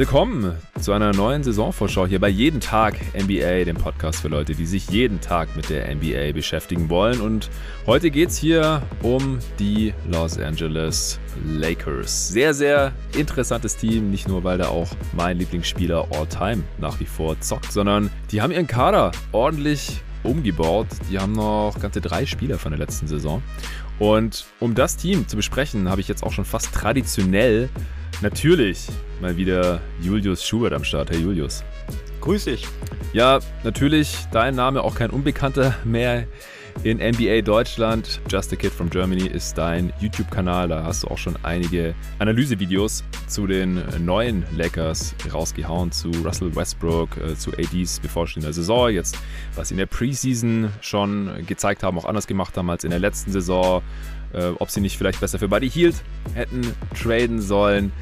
Willkommen zu einer neuen Saisonvorschau hier bei Jeden Tag NBA, dem Podcast für Leute, die sich jeden Tag mit der NBA beschäftigen wollen. Und heute geht es hier um die Los Angeles Lakers. Sehr, sehr interessantes Team, nicht nur weil da auch mein Lieblingsspieler All-Time nach wie vor zockt, sondern die haben ihren Kader ordentlich umgebaut. Die haben noch ganze drei Spieler von der letzten Saison. Und um das Team zu besprechen, habe ich jetzt auch schon fast traditionell natürlich mal wieder Julius Schubert am Start. Hey Julius. Grüß dich. Ja, natürlich dein Name auch kein Unbekannter mehr in NBA Deutschland. Just a Kid from Germany ist dein YouTube-Kanal. Da hast du auch schon einige Analysevideos zu den neuen Lakers rausgehauen, zu Russell Westbrook, äh, zu ADs bevorstehender Saison. Jetzt, was sie in der Preseason schon gezeigt haben, auch anders gemacht haben als in der letzten Saison äh, ob sie nicht vielleicht besser für Buddy Hield hätten traden sollen.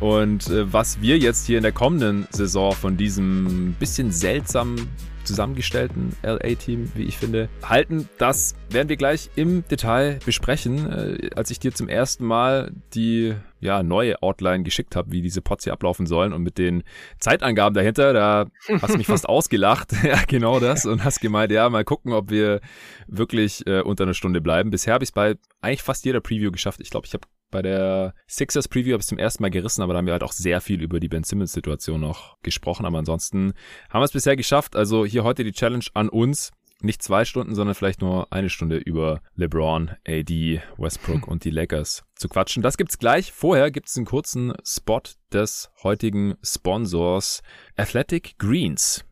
Und äh, was wir jetzt hier in der kommenden Saison von diesem bisschen seltsamen zusammengestellten LA-Team, wie ich finde, halten. Das werden wir gleich im Detail besprechen. Äh, als ich dir zum ersten Mal die ja, neue Outline geschickt habe, wie diese Pots hier ablaufen sollen und mit den Zeitangaben dahinter, da hast du mich fast ausgelacht. ja, genau das. Und hast gemeint, ja, mal gucken, ob wir wirklich äh, unter einer Stunde bleiben. Bisher habe ich es bei eigentlich fast jeder Preview geschafft. Ich glaube, ich habe bei der Sixers Preview habe ich zum ersten Mal gerissen, aber da haben wir halt auch sehr viel über die Ben Simmons Situation noch gesprochen. Aber ansonsten haben wir es bisher geschafft. Also hier heute die Challenge an uns. Nicht zwei Stunden, sondern vielleicht nur eine Stunde über LeBron, AD, Westbrook und die Lakers zu quatschen. Das gibt's gleich. Vorher gibt's einen kurzen Spot des heutigen Sponsors Athletic Greens.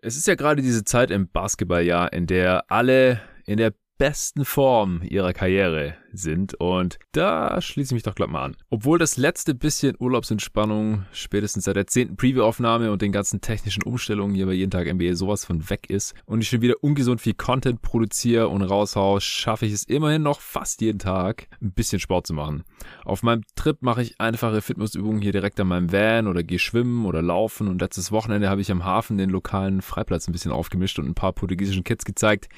Es ist ja gerade diese Zeit im Basketballjahr, in der alle in der besten Form ihrer Karriere sind. Und da schließe ich mich doch gleich mal an. Obwohl das letzte bisschen Urlaubsentspannung spätestens seit der zehnten Preview-Aufnahme und den ganzen technischen Umstellungen hier bei jeden Tag NBA sowas von weg ist und ich schon wieder ungesund viel Content produziere und raushau, schaffe ich es immerhin noch fast jeden Tag ein bisschen Sport zu machen. Auf meinem Trip mache ich einfache Fitnessübungen hier direkt an meinem Van oder gehe schwimmen oder laufen und letztes Wochenende habe ich am Hafen den lokalen Freiplatz ein bisschen aufgemischt und ein paar portugiesischen Kids gezeigt,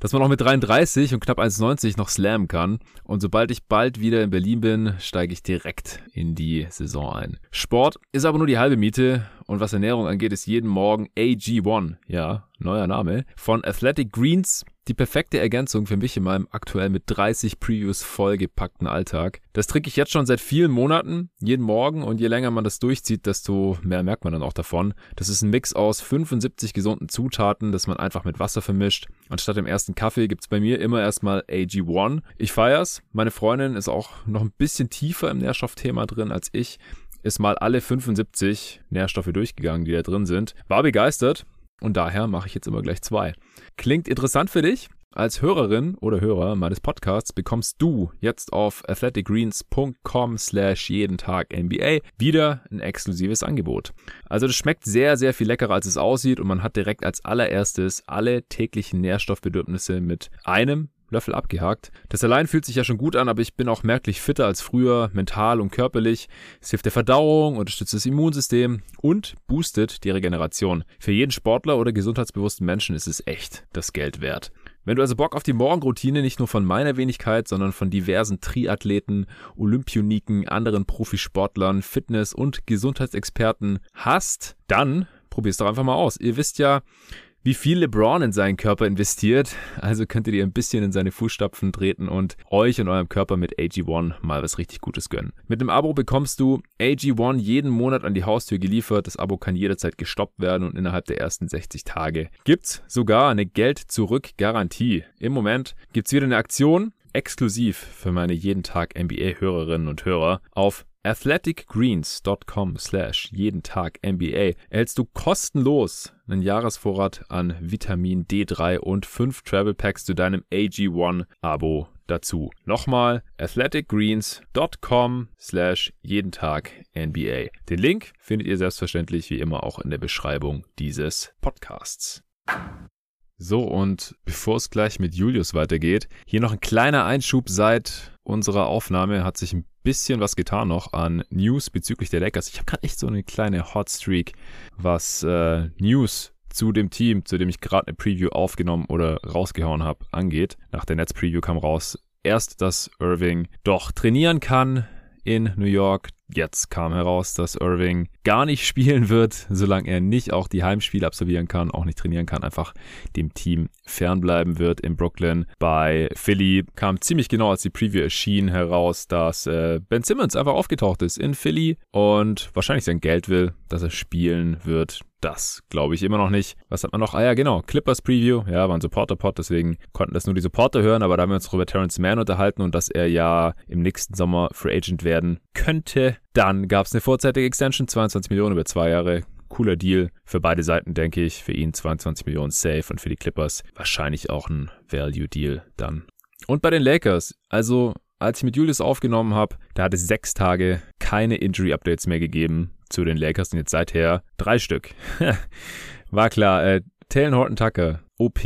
dass man auch mit 33 und knapp 1,90 noch slammen kann. Und sobald ich bald wieder in Berlin bin, steige ich direkt in die Saison ein. Sport ist aber nur die halbe Miete und was Ernährung angeht, ist jeden Morgen AG1, ja, neuer Name, von Athletic Greens die perfekte Ergänzung für mich in meinem aktuell mit 30 Previews vollgepackten Alltag. Das trinke ich jetzt schon seit vielen Monaten, jeden Morgen und je länger man das durchzieht, desto mehr merkt man dann auch davon. Das ist ein Mix aus 75 gesunden Zutaten, das man einfach mit Wasser vermischt. Anstatt dem ersten Kaffee gibt's bei mir immer erstmal AG1. Ich feier's. Meine Freundin ist auch noch ein bisschen tiefer im Nährstoffthema drin als ich ist mal alle 75 Nährstoffe durchgegangen, die da drin sind. War begeistert und daher mache ich jetzt immer gleich zwei. Klingt interessant für dich? Als Hörerin oder Hörer meines Podcasts bekommst du jetzt auf athleticgreens.com slash jeden Tag NBA wieder ein exklusives Angebot. Also das schmeckt sehr, sehr viel leckerer als es aussieht und man hat direkt als allererstes alle täglichen Nährstoffbedürfnisse mit einem Löffel abgehakt. Das allein fühlt sich ja schon gut an, aber ich bin auch merklich fitter als früher, mental und körperlich. Es hilft der Verdauung, unterstützt das Immunsystem und boostet die Regeneration. Für jeden Sportler oder gesundheitsbewussten Menschen ist es echt das Geld wert. Wenn du also Bock auf die Morgenroutine nicht nur von meiner Wenigkeit, sondern von diversen Triathleten, Olympioniken, anderen Profisportlern, Fitness- und Gesundheitsexperten hast, dann probier's doch einfach mal aus. Ihr wisst ja, wie viel LeBron in seinen Körper investiert. Also könntet ihr ein bisschen in seine Fußstapfen treten und euch und eurem Körper mit AG1 mal was richtig Gutes gönnen. Mit dem Abo bekommst du AG1 jeden Monat an die Haustür geliefert. Das Abo kann jederzeit gestoppt werden und innerhalb der ersten 60 Tage gibt's sogar eine Geld-Zurück-Garantie. Im Moment gibt's wieder eine Aktion exklusiv für meine jeden Tag NBA-Hörerinnen und Hörer auf athleticgreens.com slash jeden Tag NBA erhältst du kostenlos einen Jahresvorrat an Vitamin D3 und fünf Travel Packs zu deinem AG1 Abo dazu. Nochmal athleticgreens.com slash jeden Tag NBA. Den Link findet ihr selbstverständlich wie immer auch in der Beschreibung dieses Podcasts. So, und bevor es gleich mit Julius weitergeht, hier noch ein kleiner Einschub seit unserer Aufnahme hat sich ein bisschen was getan noch an News bezüglich der Lakers. Ich habe gerade echt so eine kleine Hotstreak, was äh, News zu dem Team, zu dem ich gerade eine Preview aufgenommen oder rausgehauen habe, angeht. Nach der Netz-Preview kam raus, erst, dass Irving doch trainieren kann in New York, Jetzt kam heraus, dass Irving gar nicht spielen wird, solange er nicht auch die Heimspiele absolvieren kann, auch nicht trainieren kann, einfach dem Team fernbleiben wird in Brooklyn. Bei Philly kam ziemlich genau, als die Preview erschien, heraus, dass äh, Ben Simmons einfach aufgetaucht ist in Philly und wahrscheinlich sein Geld will, dass er spielen wird. Das glaube ich immer noch nicht. Was hat man noch? Ah ja, genau. Clippers Preview. Ja, war ein Supporter-Pod, deswegen konnten das nur die Supporter hören, aber da haben wir uns noch über Terrence Mann unterhalten und dass er ja im nächsten Sommer Free Agent werden könnte. Dann gab es eine vorzeitige Extension, 22 Millionen über zwei Jahre. Cooler Deal für beide Seiten, denke ich. Für ihn 22 Millionen safe und für die Clippers wahrscheinlich auch ein Value-Deal dann. Und bei den Lakers, also als ich mit Julius aufgenommen habe, da hat es sechs Tage keine Injury-Updates mehr gegeben zu den Lakers und jetzt seither drei Stück. war klar, äh, Taylor Horton Tucker, OP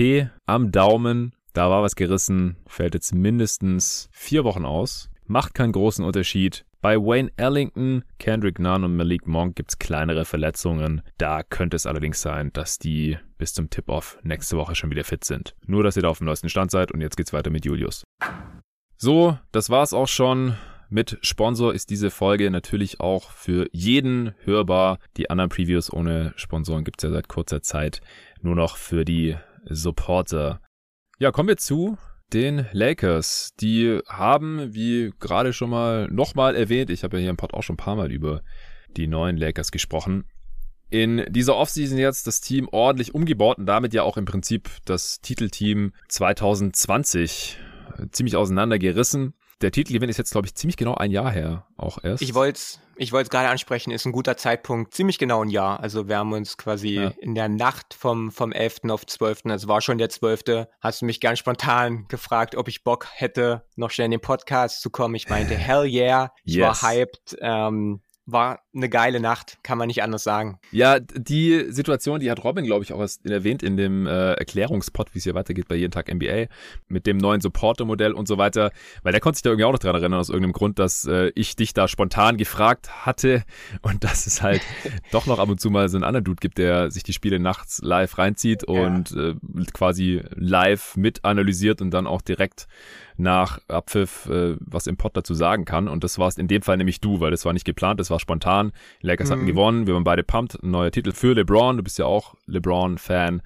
am Daumen, da war was gerissen, fällt jetzt mindestens vier Wochen aus, macht keinen großen Unterschied. Bei Wayne Ellington, Kendrick Nunn und Malik Monk gibt es kleinere Verletzungen. Da könnte es allerdings sein, dass die bis zum Tip-Off nächste Woche schon wieder fit sind. Nur, dass ihr da auf dem neuesten Stand seid und jetzt geht's weiter mit Julius. So, das war's auch schon. Mit Sponsor ist diese Folge natürlich auch für jeden hörbar. Die anderen Previews ohne Sponsoren gibt's ja seit kurzer Zeit nur noch für die Supporter. Ja, kommen wir zu den Lakers. Die haben, wie gerade schon mal nochmal erwähnt, ich habe ja hier im Pod auch schon ein paar Mal über die neuen Lakers gesprochen, in dieser Offseason jetzt das Team ordentlich umgebaut und damit ja auch im Prinzip das Titelteam 2020 ziemlich auseinandergerissen. Der Titelgewinn ist jetzt, glaube ich, ziemlich genau ein Jahr her, auch erst. Ich wollte es ich wollte gerade ansprechen, ist ein guter Zeitpunkt, ziemlich genau ein Jahr. Also wir haben uns quasi ja. in der Nacht vom, vom 11. auf 12., also war schon der 12., hast du mich ganz spontan gefragt, ob ich Bock hätte, noch schnell in den Podcast zu kommen. Ich meinte, hell yeah, ich yes. war hyped. Ähm, war eine geile Nacht, kann man nicht anders sagen. Ja, die Situation, die hat Robin, glaube ich, auch erwähnt in dem äh, Erklärungspot, wie es hier weitergeht bei jeden Tag NBA, mit dem neuen Supporter-Modell und so weiter, weil der konnte sich da irgendwie auch noch dran erinnern, aus irgendeinem Grund, dass äh, ich dich da spontan gefragt hatte und dass es halt doch noch ab und zu mal so einen anderen Dude gibt, der sich die Spiele nachts live reinzieht und ja. äh, quasi live mit analysiert und dann auch direkt nach Abpfiff äh, was im Pod dazu sagen kann. Und das warst in dem Fall nämlich du, weil das war nicht geplant, das war spontan. Lakers mhm. hatten gewonnen, wir waren beide pumped. Ein neuer Titel für LeBron, du bist ja auch LeBron-Fan.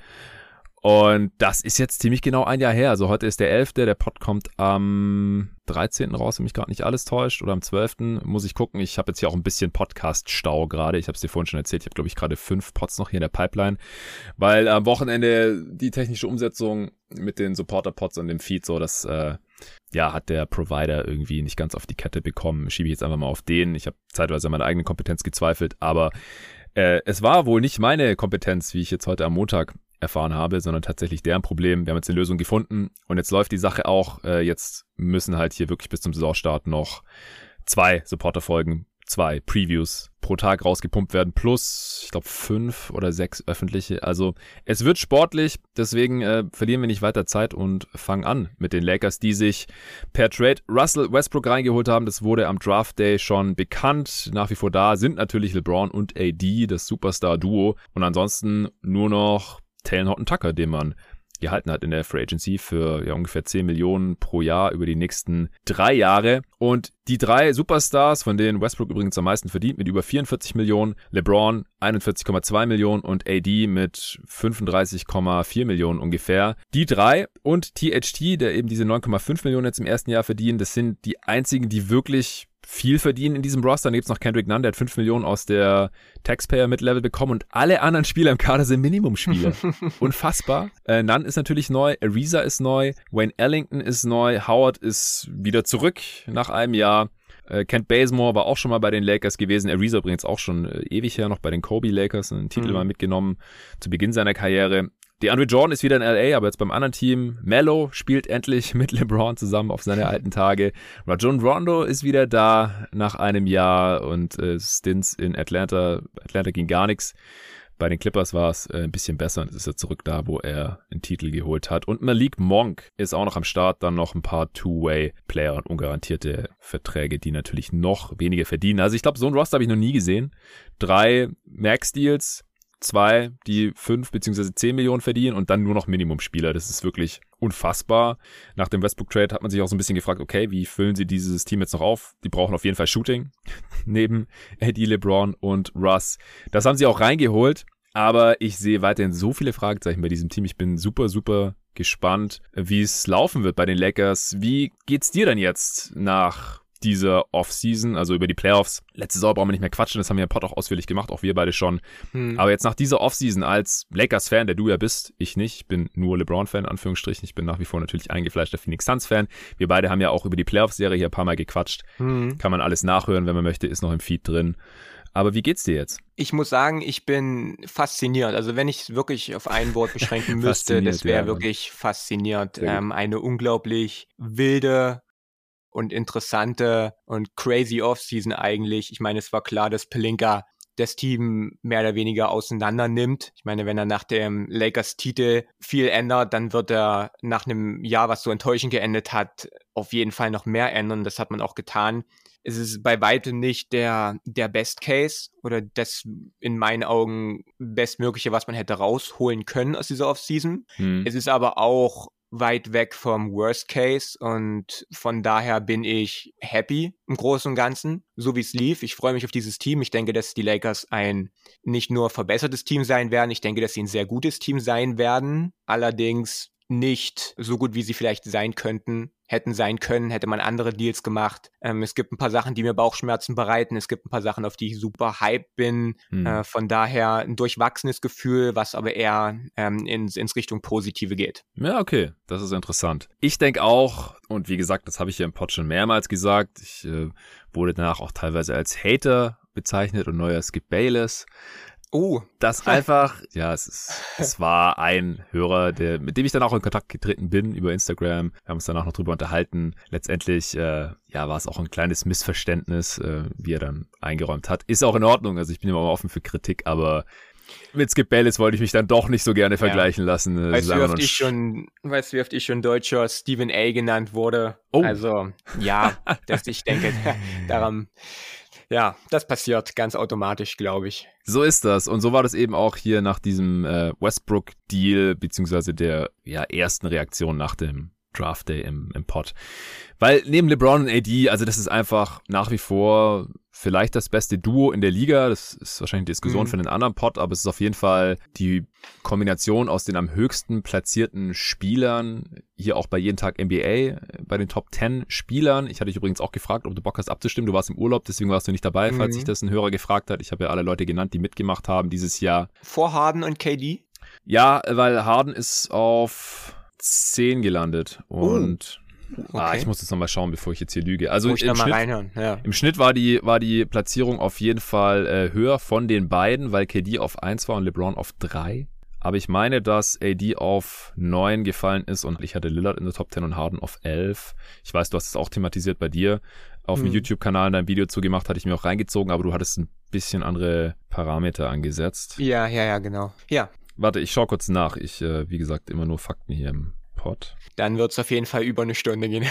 Und das ist jetzt ziemlich genau ein Jahr her. Also heute ist der 11., der Pod kommt am 13. raus, wenn mich gerade nicht alles täuscht, oder am 12. muss ich gucken. Ich habe jetzt hier auch ein bisschen Podcast-Stau gerade. Ich habe es dir vorhin schon erzählt. Ich habe, glaube ich, gerade fünf Pods noch hier in der Pipeline, weil am Wochenende die technische Umsetzung mit den Supporter-Pods und dem Feed so, das äh, ja, hat der Provider irgendwie nicht ganz auf die Kette bekommen. Schiebe ich jetzt einfach mal auf den. Ich habe zeitweise an meiner eigenen Kompetenz gezweifelt, aber äh, es war wohl nicht meine Kompetenz, wie ich jetzt heute am Montag erfahren habe, sondern tatsächlich deren Problem. Wir haben jetzt eine Lösung gefunden und jetzt läuft die Sache auch. Äh, jetzt müssen halt hier wirklich bis zum Saisonstart noch zwei Supporter-Folgen zwei Previews pro Tag rausgepumpt werden, plus, ich glaube, fünf oder sechs öffentliche. Also es wird sportlich, deswegen äh, verlieren wir nicht weiter Zeit und fangen an mit den Lakers, die sich per Trade Russell Westbrook reingeholt haben. Das wurde am Draft Day schon bekannt. Nach wie vor da sind natürlich LeBron und AD, das Superstar-Duo. Und ansonsten nur noch Taylor Horton Tucker, den man gehalten hat in der Free Agency für ja, ungefähr 10 Millionen pro Jahr über die nächsten drei Jahre. Und die drei Superstars, von denen Westbrook übrigens am meisten verdient, mit über 44 Millionen, LeBron 41,2 Millionen und AD mit 35,4 Millionen ungefähr. Die drei und THT, der eben diese 9,5 Millionen jetzt im ersten Jahr verdienen, das sind die einzigen, die wirklich viel verdienen in diesem Roster. Dann gibt es noch Kendrick Nunn, der hat 5 Millionen aus der Taxpayer Mid-Level bekommen und alle anderen Spieler im Kader sind Minimumspieler. Unfassbar. Äh, Nunn ist natürlich neu, Ariza ist neu, Wayne Ellington ist neu, Howard ist wieder zurück nach einem Jahr. Äh, Kent Bazemore war auch schon mal bei den Lakers gewesen. Ariza übrigens auch schon äh, ewig her noch bei den Kobe Lakers, einen Titel mhm. mal mitgenommen zu Beginn seiner Karriere. Die Andre Jordan ist wieder in LA, aber jetzt beim anderen Team. Mello spielt endlich mit LeBron zusammen auf seine alten Tage. Rajon Rondo ist wieder da nach einem Jahr und äh, Stints in Atlanta. Atlanta ging gar nichts. Bei den Clippers war es äh, ein bisschen besser und ist er zurück da, wo er einen Titel geholt hat. Und Malik Monk ist auch noch am Start. Dann noch ein paar Two-Way-Player und ungarantierte Verträge, die natürlich noch weniger verdienen. Also ich glaube, so ein Roster habe ich noch nie gesehen. Drei Max-Deals, zwei, die fünf beziehungsweise zehn Millionen verdienen und dann nur noch Minimumspieler. Das ist wirklich unfassbar. Nach dem Westbrook-Trade hat man sich auch so ein bisschen gefragt, okay, wie füllen sie dieses Team jetzt noch auf? Die brauchen auf jeden Fall Shooting neben Eddie LeBron und Russ. Das haben sie auch reingeholt. Aber ich sehe weiterhin so viele Fragezeichen bei diesem Team. Ich bin super, super gespannt, wie es laufen wird bei den Lakers. Wie geht's dir denn jetzt nach dieser Offseason, also über die Playoffs. Letzte Saison brauchen wir nicht mehr quatschen, das haben wir im Pod auch ausführlich gemacht, auch wir beide schon. Hm. Aber jetzt nach dieser Offseason als Lakers-Fan, der du ja bist, ich nicht, ich bin nur LeBron-Fan, Anführungsstrichen, ich bin nach wie vor natürlich eingefleischter Phoenix Suns-Fan. Wir beide haben ja auch über die Playoffs-Serie hier ein paar Mal gequatscht. Hm. Kann man alles nachhören, wenn man möchte, ist noch im Feed drin. Aber wie geht's dir jetzt? Ich muss sagen, ich bin fasziniert. Also wenn ich es wirklich auf ein Wort beschränken müsste, das wäre ja, wirklich faszinierend. Ähm, eine unglaublich wilde, und interessante und crazy Offseason eigentlich. Ich meine, es war klar, dass Pelinka das Team mehr oder weniger auseinander nimmt. Ich meine, wenn er nach dem Lakers-Titel viel ändert, dann wird er nach einem Jahr, was so enttäuschend geendet hat, auf jeden Fall noch mehr ändern. Das hat man auch getan. Es ist bei weitem nicht der, der Best Case oder das in meinen Augen bestmögliche, was man hätte rausholen können aus dieser Offseason. Hm. Es ist aber auch weit weg vom Worst Case und von daher bin ich happy im Großen und Ganzen, so wie es lief. Ich freue mich auf dieses Team. Ich denke, dass die Lakers ein nicht nur verbessertes Team sein werden, ich denke, dass sie ein sehr gutes Team sein werden. Allerdings nicht so gut, wie sie vielleicht sein könnten, hätten sein können, hätte man andere Deals gemacht. Ähm, es gibt ein paar Sachen, die mir Bauchschmerzen bereiten. Es gibt ein paar Sachen, auf die ich super hype bin. Hm. Äh, von daher ein durchwachsenes Gefühl, was aber eher ähm, ins, ins Richtung Positive geht. Ja, okay, das ist interessant. Ich denke auch, und wie gesagt, das habe ich ja im Pod schon mehrmals gesagt, ich äh, wurde danach auch teilweise als Hater bezeichnet und neuer Skip Bayless. Oh. Das einfach, ja, es ist, es war ein Hörer, der, mit dem ich dann auch in Kontakt getreten bin über Instagram. Wir haben uns danach noch drüber unterhalten. Letztendlich, äh, ja, war es auch ein kleines Missverständnis, äh, wie er dann eingeräumt hat. Ist auch in Ordnung. Also ich bin immer offen für Kritik, aber mit Skip Bayless wollte ich mich dann doch nicht so gerne vergleichen ja. lassen. Weißt du, wie oft ich schon, weißt du, wie oft ich schon deutscher Stephen A. genannt wurde? Oh. Also, ja, dass ich denke, daran, ja, das passiert ganz automatisch, glaube ich. So ist das. Und so war das eben auch hier nach diesem äh, Westbrook-Deal, beziehungsweise der ja, ersten Reaktion nach dem Draft Day im, im Pod. Weil neben LeBron und AD, also das ist einfach nach wie vor vielleicht das beste Duo in der Liga. Das ist wahrscheinlich eine Diskussion mhm. für einen anderen Pod, aber es ist auf jeden Fall die Kombination aus den am höchsten platzierten Spielern, hier auch bei jeden Tag NBA, bei den Top 10 Spielern. Ich hatte dich übrigens auch gefragt, ob du Bock hast abzustimmen. Du warst im Urlaub, deswegen warst du nicht dabei, falls mhm. sich das ein Hörer gefragt hat. Ich habe ja alle Leute genannt, die mitgemacht haben dieses Jahr. Vor Harden und KD? Ja, weil Harden ist auf 10 gelandet und oh. Ah, okay. Ah, ich muss jetzt nochmal schauen, bevor ich jetzt hier lüge. Also im Schnitt, ja. im Schnitt, war die, war die Platzierung auf jeden Fall äh, höher von den beiden, weil KD auf 1 war und LeBron auf 3. Aber ich meine, dass AD auf 9 gefallen ist und ich hatte Lillard in der Top 10 und Harden auf 11. Ich weiß, du hast es auch thematisiert bei dir. Auf hm. dem YouTube-Kanal dein Video zugemacht, hatte ich mir auch reingezogen, aber du hattest ein bisschen andere Parameter angesetzt. Ja, ja, ja, genau. Ja, Warte, ich schau kurz nach. Ich, äh, wie gesagt, immer nur Fakten hier im Pod. Dann wird es auf jeden Fall über eine Stunde gehen.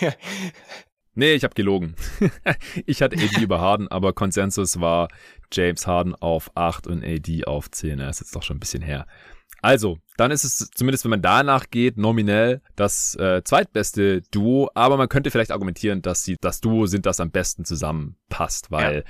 nee, ich habe gelogen. ich hatte AD über Harden, aber Konsensus war James Harden auf 8 und AD auf 10. Er ist jetzt doch schon ein bisschen her. Also, dann ist es zumindest, wenn man danach geht, nominell das äh, zweitbeste Duo. Aber man könnte vielleicht argumentieren, dass sie das Duo sind, das am besten zusammenpasst, weil ja.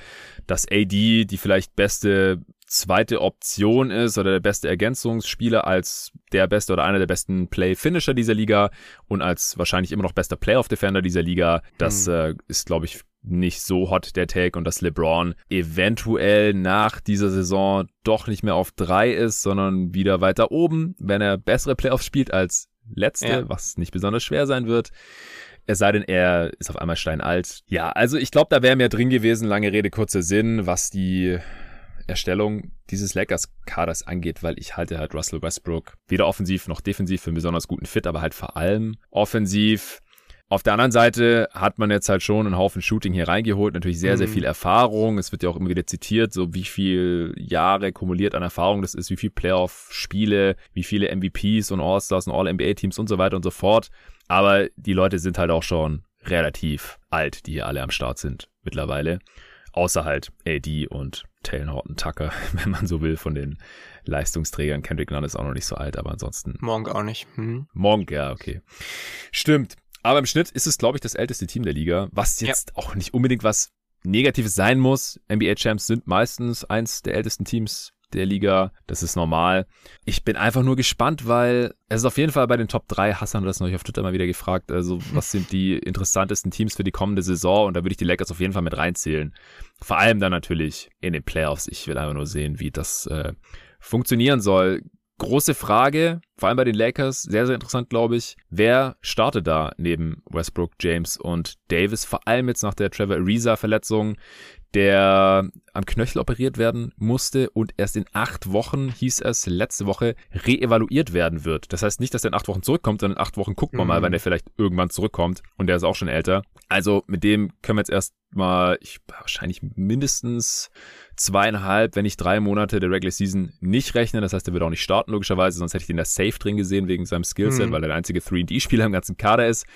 das AD die vielleicht beste zweite Option ist oder der beste Ergänzungsspieler als der beste oder einer der besten Play-Finisher dieser Liga und als wahrscheinlich immer noch bester Playoff-Defender dieser Liga. Das mhm. äh, ist, glaube ich, nicht so hot der Take und dass LeBron eventuell nach dieser Saison doch nicht mehr auf drei ist, sondern wieder weiter oben, wenn er bessere Playoffs spielt als letzte, ja. was nicht besonders schwer sein wird. Es sei denn, er ist auf einmal steinalt. Ja, also ich glaube, da wäre mehr drin gewesen, lange Rede, kurzer Sinn, was die Erstellung dieses Lakers-Kaders angeht, weil ich halte halt Russell Westbrook weder offensiv noch defensiv für einen besonders guten Fit, aber halt vor allem offensiv. Auf der anderen Seite hat man jetzt halt schon einen Haufen Shooting hier reingeholt, natürlich sehr, sehr mhm. viel Erfahrung. Es wird ja auch immer wieder zitiert, so wie viel Jahre kumuliert an Erfahrung das ist, wie viel Playoff-Spiele, wie viele MVPs und All-Stars und All-NBA-Teams und so weiter und so fort. Aber die Leute sind halt auch schon relativ alt, die hier alle am Start sind mittlerweile. Außer halt AD und Taylor Horton Tucker, wenn man so will, von den Leistungsträgern. Kendrick Nunn ist auch noch nicht so alt, aber ansonsten. Monk auch nicht. Hm. Monk, ja, okay. Stimmt. Aber im Schnitt ist es, glaube ich, das älteste Team der Liga, was jetzt ja. auch nicht unbedingt was Negatives sein muss. NBA-Champs sind meistens eins der ältesten Teams der Liga. Das ist normal. Ich bin einfach nur gespannt, weil es ist auf jeden Fall bei den Top 3, Hassan hat das neulich auf Twitter mal wieder gefragt, also was sind die interessantesten Teams für die kommende Saison und da würde ich die Lakers auf jeden Fall mit reinzählen. Vor allem dann natürlich in den Playoffs. Ich will einfach nur sehen, wie das äh, funktionieren soll große Frage, vor allem bei den Lakers, sehr, sehr interessant, glaube ich. Wer startet da neben Westbrook, James und Davis? Vor allem jetzt nach der Trevor Ariza-Verletzung, der am Knöchel operiert werden musste und erst in acht Wochen, hieß es letzte Woche, reevaluiert werden wird. Das heißt nicht, dass er in acht Wochen zurückkommt, sondern in acht Wochen gucken wir mhm. mal, wann er vielleicht irgendwann zurückkommt. Und der ist auch schon älter. Also mit dem können wir jetzt erstmal, ich, wahrscheinlich mindestens zweieinhalb, wenn nicht drei Monate der Regular Season nicht rechnen. Das heißt, er wird auch nicht starten, logischerweise, sonst hätte ich den da safe drin gesehen wegen seinem Skillset, mhm. weil er der einzige 3D-Spieler im ganzen Kader ist.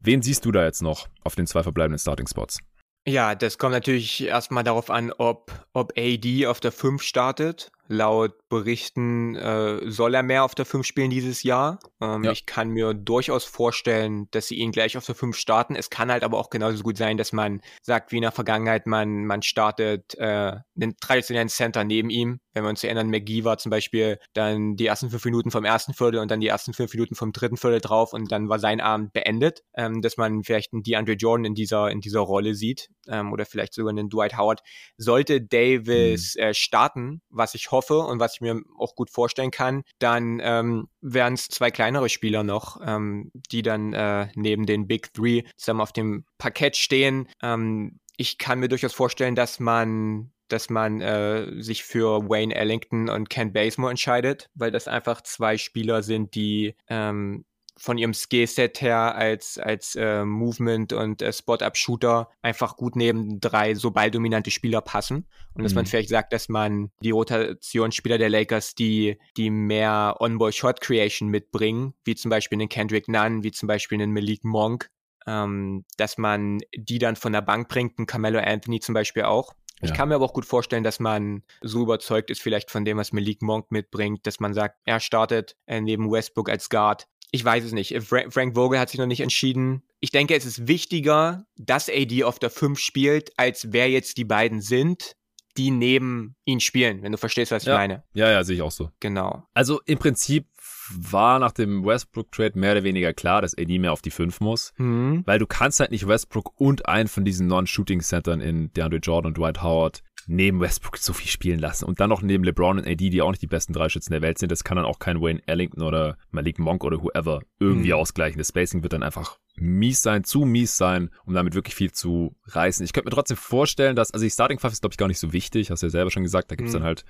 Wen siehst du da jetzt noch auf den zwei verbleibenden Starting-Spots? Ja, das kommt natürlich erstmal darauf an, ob, ob AD auf der 5 startet Laut Berichten äh, soll er mehr auf der 5 spielen dieses Jahr. Ähm, ja. Ich kann mir durchaus vorstellen, dass sie ihn gleich auf der 5 starten. Es kann halt aber auch genauso gut sein, dass man sagt, wie in der Vergangenheit, man, man startet äh, einen traditionellen Center neben ihm. Wenn wir uns erinnern, McGee war zum Beispiel dann die ersten fünf Minuten vom ersten Viertel und dann die ersten fünf Minuten vom dritten Viertel drauf und dann war sein Abend beendet. Ähm, dass man vielleicht einen DeAndre Jordan in dieser, in dieser Rolle sieht ähm, oder vielleicht sogar einen Dwight Howard. Sollte Davis mhm. äh, starten, was ich hoffe, und was ich mir auch gut vorstellen kann, dann ähm, wären es zwei kleinere Spieler noch, ähm, die dann äh, neben den Big Three zusammen auf dem Parkett stehen. Ähm, ich kann mir durchaus vorstellen, dass man dass man äh, sich für Wayne Ellington und Ken Basemore entscheidet, weil das einfach zwei Spieler sind, die ähm, von ihrem Skillset her als, als äh, Movement- und äh, Spot-Up-Shooter einfach gut neben drei so balldominante Spieler passen. Und dass mhm. man vielleicht sagt, dass man die Rotationsspieler der Lakers, die, die mehr On-Ball-Shot-Creation mitbringen, wie zum Beispiel einen Kendrick Nunn, wie zum Beispiel einen Malik Monk, ähm, dass man die dann von der Bank bringt, ein Carmelo Anthony zum Beispiel auch. Ich ja. kann mir aber auch gut vorstellen, dass man so überzeugt ist vielleicht von dem, was Malik Monk mitbringt, dass man sagt, er startet äh, neben Westbrook als Guard ich weiß es nicht. Frank Vogel hat sich noch nicht entschieden. Ich denke, es ist wichtiger, dass AD auf der 5 spielt, als wer jetzt die beiden sind, die neben ihn spielen, wenn du verstehst, was ich ja. meine. Ja, ja, sehe ich auch so. Genau. Also im Prinzip war nach dem Westbrook-Trade mehr oder weniger klar, dass AD mehr auf die 5 muss. Mhm. Weil du kannst halt nicht Westbrook und einen von diesen Non-Shooting-Centern in DeAndre Jordan und Dwight Howard neben Westbrook so viel spielen lassen. Und dann noch neben LeBron und AD, die auch nicht die besten drei Schützen der Welt sind. Das kann dann auch kein Wayne Ellington oder Malik Monk oder whoever irgendwie mhm. ausgleichen. Das Spacing wird dann einfach mies sein, zu mies sein, um damit wirklich viel zu reißen. Ich könnte mir trotzdem vorstellen, dass, also die Starting Five ist, glaube ich, gar nicht so wichtig, hast du ja selber schon gesagt, da gibt es mhm. dann halt,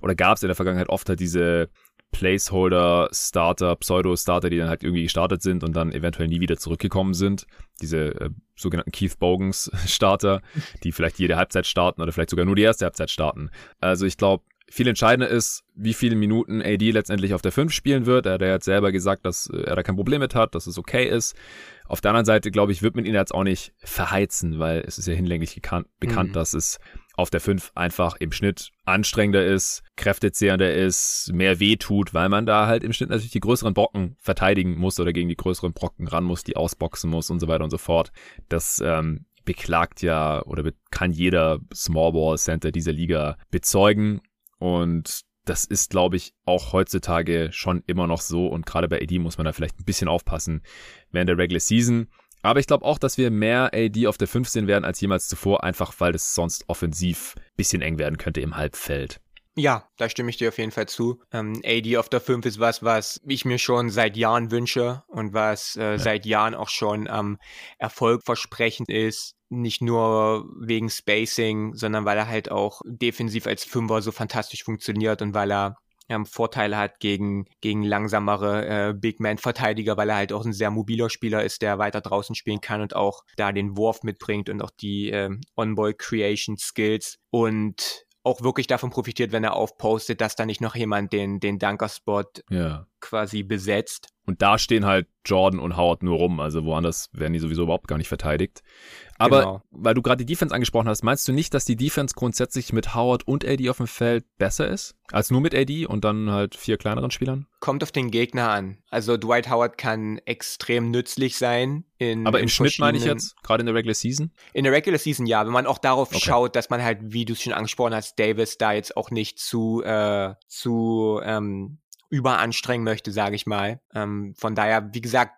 oder gab es in der Vergangenheit oft halt diese Placeholder, Starter, Pseudo-Starter, die dann halt irgendwie gestartet sind und dann eventuell nie wieder zurückgekommen sind. Diese äh, sogenannten Keith Bogans Starter, die vielleicht jede Halbzeit starten oder vielleicht sogar nur die erste Halbzeit starten. Also ich glaube, viel entscheidender ist, wie viele Minuten AD letztendlich auf der 5 spielen wird. Er hat ja jetzt selber gesagt, dass äh, er da kein Problem mit hat, dass es okay ist. Auf der anderen Seite, glaube ich, wird man ihn jetzt auch nicht verheizen, weil es ist ja hinlänglich bekannt, bekannt, mhm. dass es auf der 5 einfach im Schnitt anstrengender ist, kräftezehrender ist, mehr weh tut, weil man da halt im Schnitt natürlich die größeren Brocken verteidigen muss oder gegen die größeren Brocken ran muss, die ausboxen muss und so weiter und so fort. Das ähm, beklagt ja oder kann jeder Small Ball Center dieser Liga bezeugen und das ist, glaube ich, auch heutzutage schon immer noch so und gerade bei AD muss man da vielleicht ein bisschen aufpassen während der Regular Season. Aber ich glaube auch, dass wir mehr AD auf der 15 werden als jemals zuvor, einfach weil es sonst offensiv bisschen eng werden könnte im Halbfeld. Ja, da stimme ich dir auf jeden Fall zu. Ähm, AD auf der 5 ist was, was ich mir schon seit Jahren wünsche und was äh, ja. seit Jahren auch schon ähm, erfolgversprechend ist. Nicht nur wegen Spacing, sondern weil er halt auch defensiv als Fünfer so fantastisch funktioniert und weil er ähm, Vorteile hat gegen, gegen langsamere äh, Big Man-Verteidiger, weil er halt auch ein sehr mobiler Spieler ist, der weiter draußen spielen kann und auch da den Wurf mitbringt und auch die äh, On-Ball-Creation-Skills und auch wirklich davon profitiert, wenn er aufpostet, dass da nicht noch jemand den, den Dunker-Spot ja. quasi besetzt. Und da stehen halt Jordan und Howard nur rum. Also woanders werden die sowieso überhaupt gar nicht verteidigt. Aber genau. weil du gerade die Defense angesprochen hast, meinst du nicht, dass die Defense grundsätzlich mit Howard und AD auf dem Feld besser ist? Als nur mit AD und dann halt vier kleineren Spielern? Kommt auf den Gegner an. Also Dwight Howard kann extrem nützlich sein. In, Aber im Schnitt meine ich jetzt, gerade in der Regular Season? In der Regular Season ja, wenn man auch darauf okay. schaut, dass man halt, wie du es schon angesprochen hast, Davis da jetzt auch nicht zu, äh, zu ähm, überanstrengen möchte, sage ich mal. Ähm, von daher, wie gesagt,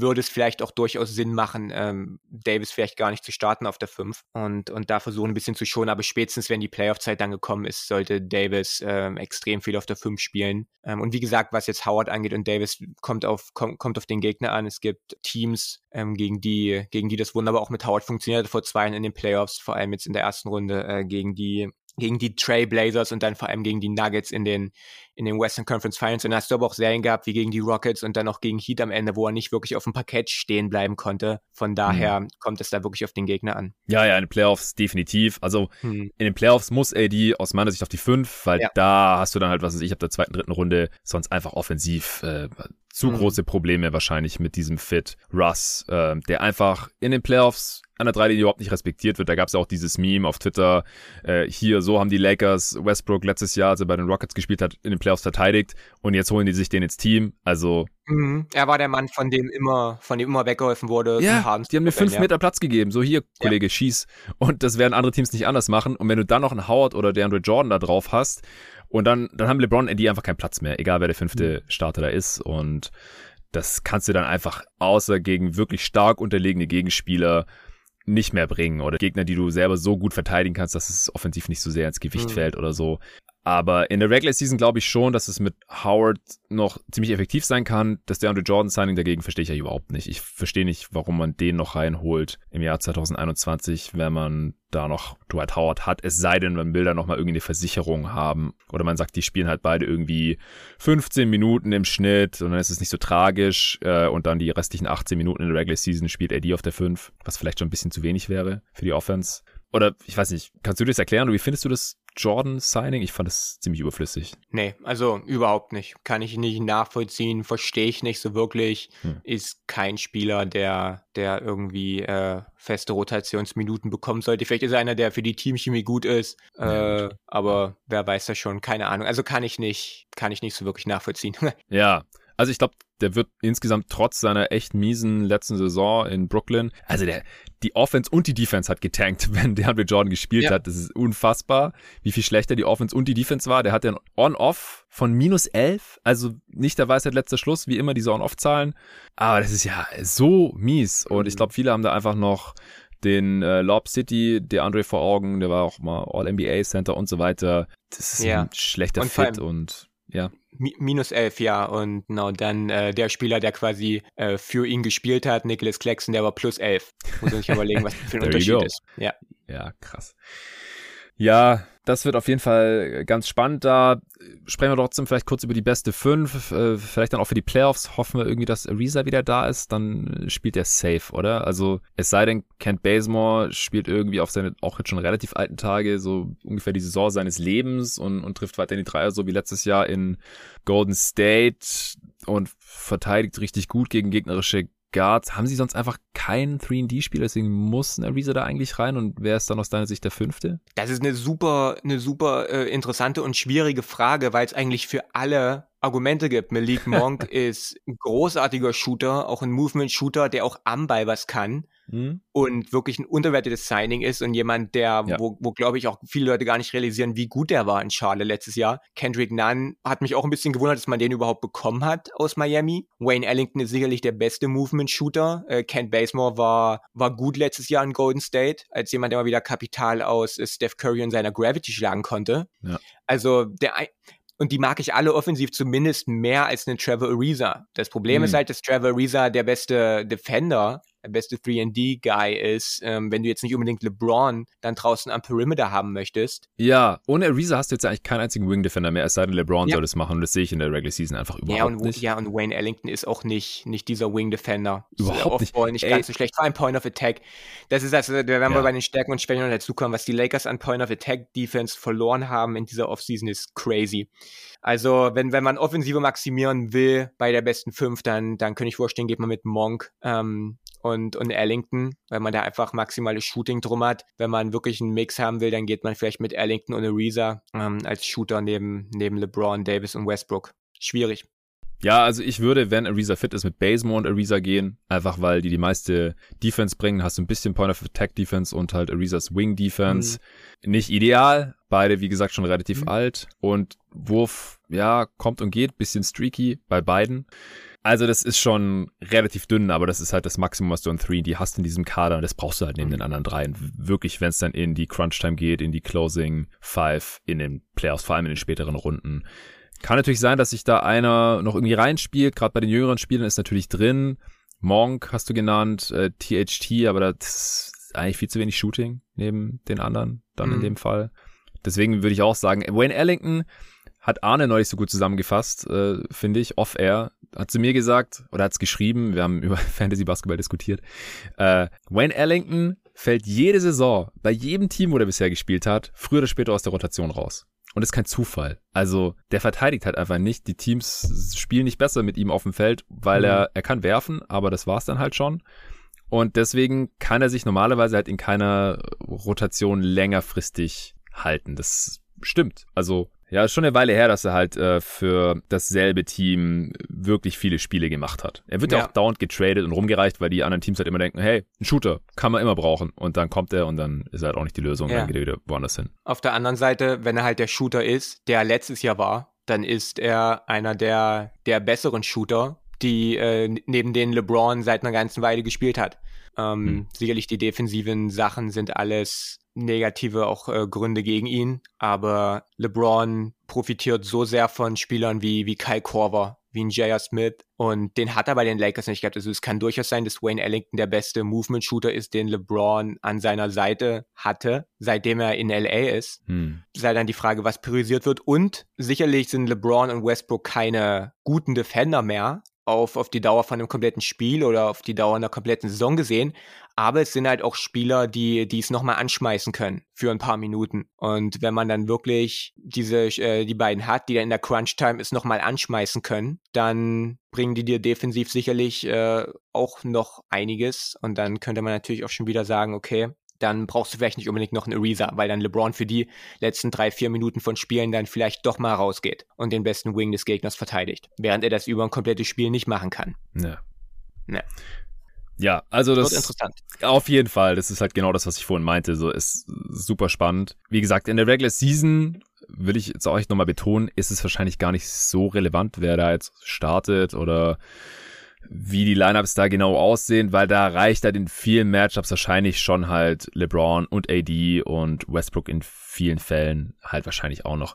würde es vielleicht auch durchaus Sinn machen, ähm, Davis vielleicht gar nicht zu starten auf der 5 und, und da versuchen ein bisschen zu schonen. Aber spätestens, wenn die Playoff-Zeit dann gekommen ist, sollte Davis ähm, extrem viel auf der 5 spielen. Ähm, und wie gesagt, was jetzt Howard angeht und Davis, kommt auf, kommt, kommt auf den Gegner an. Es gibt Teams, ähm, gegen, die, gegen die das wunderbar auch mit Howard funktioniert, vor zwei Jahren in den Playoffs, vor allem jetzt in der ersten Runde, äh, gegen die gegen die Trailblazers und dann vor allem gegen die Nuggets in den, in den Western Conference Finals. Und dann hast du aber auch Serien gehabt, wie gegen die Rockets und dann auch gegen Heat am Ende, wo er nicht wirklich auf dem Parkett stehen bleiben konnte. Von daher mhm. kommt es da wirklich auf den Gegner an. Ja, ja, in den Playoffs definitiv. Also mhm. in den Playoffs muss AD aus meiner Sicht auf die 5, weil ja. da hast du dann halt, was weiß ich, ab der zweiten, dritten Runde sonst einfach offensiv äh, zu mhm. große Probleme wahrscheinlich mit diesem Fit. Russ, äh, der einfach in den Playoffs an der Dreilinie überhaupt nicht respektiert wird. Da gab es ja auch dieses Meme auf Twitter. Äh, hier, so haben die Lakers Westbrook letztes Jahr, als er bei den Rockets gespielt hat, in den Playoffs verteidigt und jetzt holen die sich den ins Team. Also. Mhm. Er war der Mann, von dem immer, von dem immer weggeholfen wurde. Ja, die haben mir fünf ja. Meter Platz gegeben. So hier, Kollege, ja. schieß. Und das werden andere Teams nicht anders machen. Und wenn du dann noch einen Howard oder der Andre Jordan da drauf hast und dann, dann haben LeBron und die einfach keinen Platz mehr, egal wer der fünfte mhm. Starter da ist. Und das kannst du dann einfach außer gegen wirklich stark unterlegene Gegenspieler nicht mehr bringen oder Gegner, die du selber so gut verteidigen kannst, dass es offensiv nicht so sehr ins Gewicht mhm. fällt oder so. Aber in der Regular Season glaube ich schon, dass es mit Howard noch ziemlich effektiv sein kann. Das DeAndre Jordan Signing dagegen verstehe ich ja überhaupt nicht. Ich verstehe nicht, warum man den noch reinholt im Jahr 2021, wenn man da noch Dwight Howard hat. Es sei denn, man will da noch mal irgendwie eine Versicherung haben. Oder man sagt, die spielen halt beide irgendwie 15 Minuten im Schnitt und dann ist es nicht so tragisch. Äh, und dann die restlichen 18 Minuten in der Regular Season spielt AD auf der 5, was vielleicht schon ein bisschen zu wenig wäre für die Offense. Oder ich weiß nicht, kannst du dir das erklären? Wie findest du das Jordan-Signing? Ich fand das ziemlich überflüssig. Nee, also überhaupt nicht. Kann ich nicht nachvollziehen, verstehe ich nicht so wirklich. Hm. Ist kein Spieler, der, der irgendwie äh, feste Rotationsminuten bekommen sollte. Vielleicht ist er einer, der für die Teamchemie gut ist, äh, aber wer weiß das schon, keine Ahnung. Also kann ich nicht, kann ich nicht so wirklich nachvollziehen. ja, also ich glaube, der wird insgesamt trotz seiner echt miesen letzten Saison in Brooklyn, also der, die Offense und die Defense hat getankt, wenn DeAndre Jordan gespielt ja. hat. Das ist unfassbar, wie viel schlechter die Offense und die Defense war. Der hat ja ein On-Off von minus 11, also nicht der Weisheit letzter Schluss, wie immer diese On-Off-Zahlen. Aber das ist ja so mies und ich mhm. glaube, viele haben da einfach noch den äh, Lob City, der Andre vor Augen, der war auch mal All-NBA Center und so weiter. Das ist ja. ein schlechter und Fit und ja. Minus elf, ja. Und genau, dann äh, der Spieler, der quasi äh, für ihn gespielt hat, Nicholas Claxton, der war plus elf. Muss man sich überlegen, was für ein Unterschied ist. Ja. Ja, krass. Ja, das wird auf jeden Fall ganz spannend. Da sprechen wir trotzdem vielleicht kurz über die beste fünf. Äh, vielleicht dann auch für die Playoffs. Hoffen wir irgendwie, dass Ariza wieder da ist. Dann spielt er safe, oder? Also es sei denn, Kent Bazemore spielt irgendwie auf seine auch jetzt schon relativ alten Tage so ungefähr die Saison seines Lebens und, und trifft weiter in die Dreier, so wie letztes Jahr in Golden State und verteidigt richtig gut gegen gegnerische Guards. Haben sie sonst einfach keinen 3D-Spieler, deswegen muss ein Ariza da eigentlich rein und wer ist dann aus deiner Sicht der fünfte? Das ist eine super, eine super äh, interessante und schwierige Frage, weil es eigentlich für alle Argumente gibt. Malik Monk ist ein großartiger Shooter, auch ein Movement-Shooter, der auch am Ball was kann mhm. und wirklich ein unterwertetes Signing ist und jemand, der, ja. wo, wo glaube ich auch viele Leute gar nicht realisieren, wie gut der war in Charlotte letztes Jahr. Kendrick Nunn hat mich auch ein bisschen gewundert, dass man den überhaupt bekommen hat aus Miami. Wayne Ellington ist sicherlich der beste Movement-Shooter. Äh, Kent Basemore war, war gut letztes Jahr in Golden State, als jemand, der mal wieder Kapital aus äh, Steph Curry und seiner Gravity schlagen konnte. Ja. Also der und die mag ich alle offensiv zumindest mehr als einen Trevor Ariza. Das Problem mhm. ist halt, dass Trevor Ariza der beste Defender der beste 3D-Guy ist, ähm, wenn du jetzt nicht unbedingt LeBron dann draußen am Perimeter haben möchtest. Ja, ohne Ariza hast du jetzt eigentlich keinen einzigen Wing-Defender mehr, es sei denn, LeBron ja. soll das machen und das sehe ich in der Regular Season einfach überhaupt ja, und, nicht. Ja, und Wayne Ellington ist auch nicht, nicht dieser Wing-Defender. Überhaupt nicht. nicht Ey. ganz so schlecht, vor allem Point of Attack. Das ist also, da werden wir bei den Stärken und Schwächen noch dazukommen, was die Lakers an Point of Attack Defense verloren haben in dieser Offseason ist crazy. Also, wenn, wenn man Offensive maximieren will bei der besten fünf, dann, dann könnte ich vorstellen, geht man mit Monk ähm, und, und Ellington, weil man da einfach maximales Shooting drum hat. Wenn man wirklich einen Mix haben will, dann geht man vielleicht mit Ellington und Ariza ähm, als Shooter neben, neben LeBron, Davis und Westbrook. Schwierig. Ja, also ich würde, wenn Ariza fit ist, mit Bazemore und Ariza gehen, einfach weil die die meiste Defense bringen. Hast du ein bisschen Point of Attack Defense und halt Arizas Wing Defense. Mhm. Nicht ideal, beide wie gesagt schon relativ mhm. alt und Wurf, ja, kommt und geht, bisschen streaky bei beiden. Also das ist schon relativ dünn, aber das ist halt das Maximum, was du an 3D hast in diesem Kader und das brauchst du halt neben den anderen dreien. Wirklich, wenn es dann in die Crunch-Time geht, in die Closing Five, in den Playoffs, vor allem in den späteren Runden. Kann natürlich sein, dass sich da einer noch irgendwie reinspielt. Gerade bei den jüngeren Spielern ist natürlich drin. Monk hast du genannt, äh, THT, aber das ist eigentlich viel zu wenig Shooting neben den anderen dann mhm. in dem Fall. Deswegen würde ich auch sagen, Wayne Ellington hat Arne neulich so gut zusammengefasst, äh, finde ich, off-air. Hat zu mir gesagt, oder hat es geschrieben, wir haben über Fantasy-Basketball diskutiert. Äh, Wayne Ellington fällt jede Saison bei jedem Team, wo er bisher gespielt hat, früher oder später aus der Rotation raus. Und das ist kein Zufall. Also der verteidigt halt einfach nicht. Die Teams spielen nicht besser mit ihm auf dem Feld, weil mhm. er, er kann werfen, aber das war's dann halt schon. Und deswegen kann er sich normalerweise halt in keiner Rotation längerfristig halten. Das stimmt. Also ja, ist schon eine Weile her, dass er halt äh, für dasselbe Team wirklich viele Spiele gemacht hat. Er wird ja. auch dauernd getradet und rumgereicht, weil die anderen Teams halt immer denken, hey, ein Shooter kann man immer brauchen. Und dann kommt er und dann ist er halt auch nicht die Lösung, ja. dann geht er wieder woanders hin. Auf der anderen Seite, wenn er halt der Shooter ist, der letztes Jahr war, dann ist er einer der, der besseren Shooter, die äh, neben denen LeBron seit einer ganzen Weile gespielt hat. Ähm, hm. Sicherlich die defensiven Sachen sind alles negative auch äh, Gründe gegen ihn, aber LeBron profitiert so sehr von Spielern wie, wie Kyle Korver, wie ein J.R. Smith und den hat er bei den Lakers nicht gehabt. Also es kann durchaus sein, dass Wayne Ellington der beste Movement-Shooter ist, den LeBron an seiner Seite hatte, seitdem er in LA ist. Hm. Sei dann die Frage, was priorisiert wird und sicherlich sind LeBron und Westbrook keine guten Defender mehr, auf, auf die Dauer von einem kompletten Spiel oder auf die Dauer einer kompletten Saison gesehen. Aber es sind halt auch Spieler, die, die es nochmal anschmeißen können für ein paar Minuten. Und wenn man dann wirklich diese, äh, die beiden hat, die dann in der Crunch-Time es nochmal anschmeißen können, dann bringen die dir defensiv sicherlich äh, auch noch einiges. Und dann könnte man natürlich auch schon wieder sagen, okay, dann brauchst du vielleicht nicht unbedingt noch einen Ariza, weil dann LeBron für die letzten drei, vier Minuten von Spielen dann vielleicht doch mal rausgeht und den besten Wing des Gegners verteidigt, während er das über ein komplettes Spiel nicht machen kann. Ja. ja. Ja, also das ist interessant. Auf jeden Fall, das ist halt genau das, was ich vorhin meinte. So ist super spannend. Wie gesagt, in der Regular Season will ich jetzt auch nochmal betonen, ist es wahrscheinlich gar nicht so relevant, wer da jetzt startet oder wie die Lineups da genau aussehen, weil da reicht halt in vielen Matchups wahrscheinlich schon halt LeBron und AD und Westbrook in vielen Fällen halt wahrscheinlich auch noch.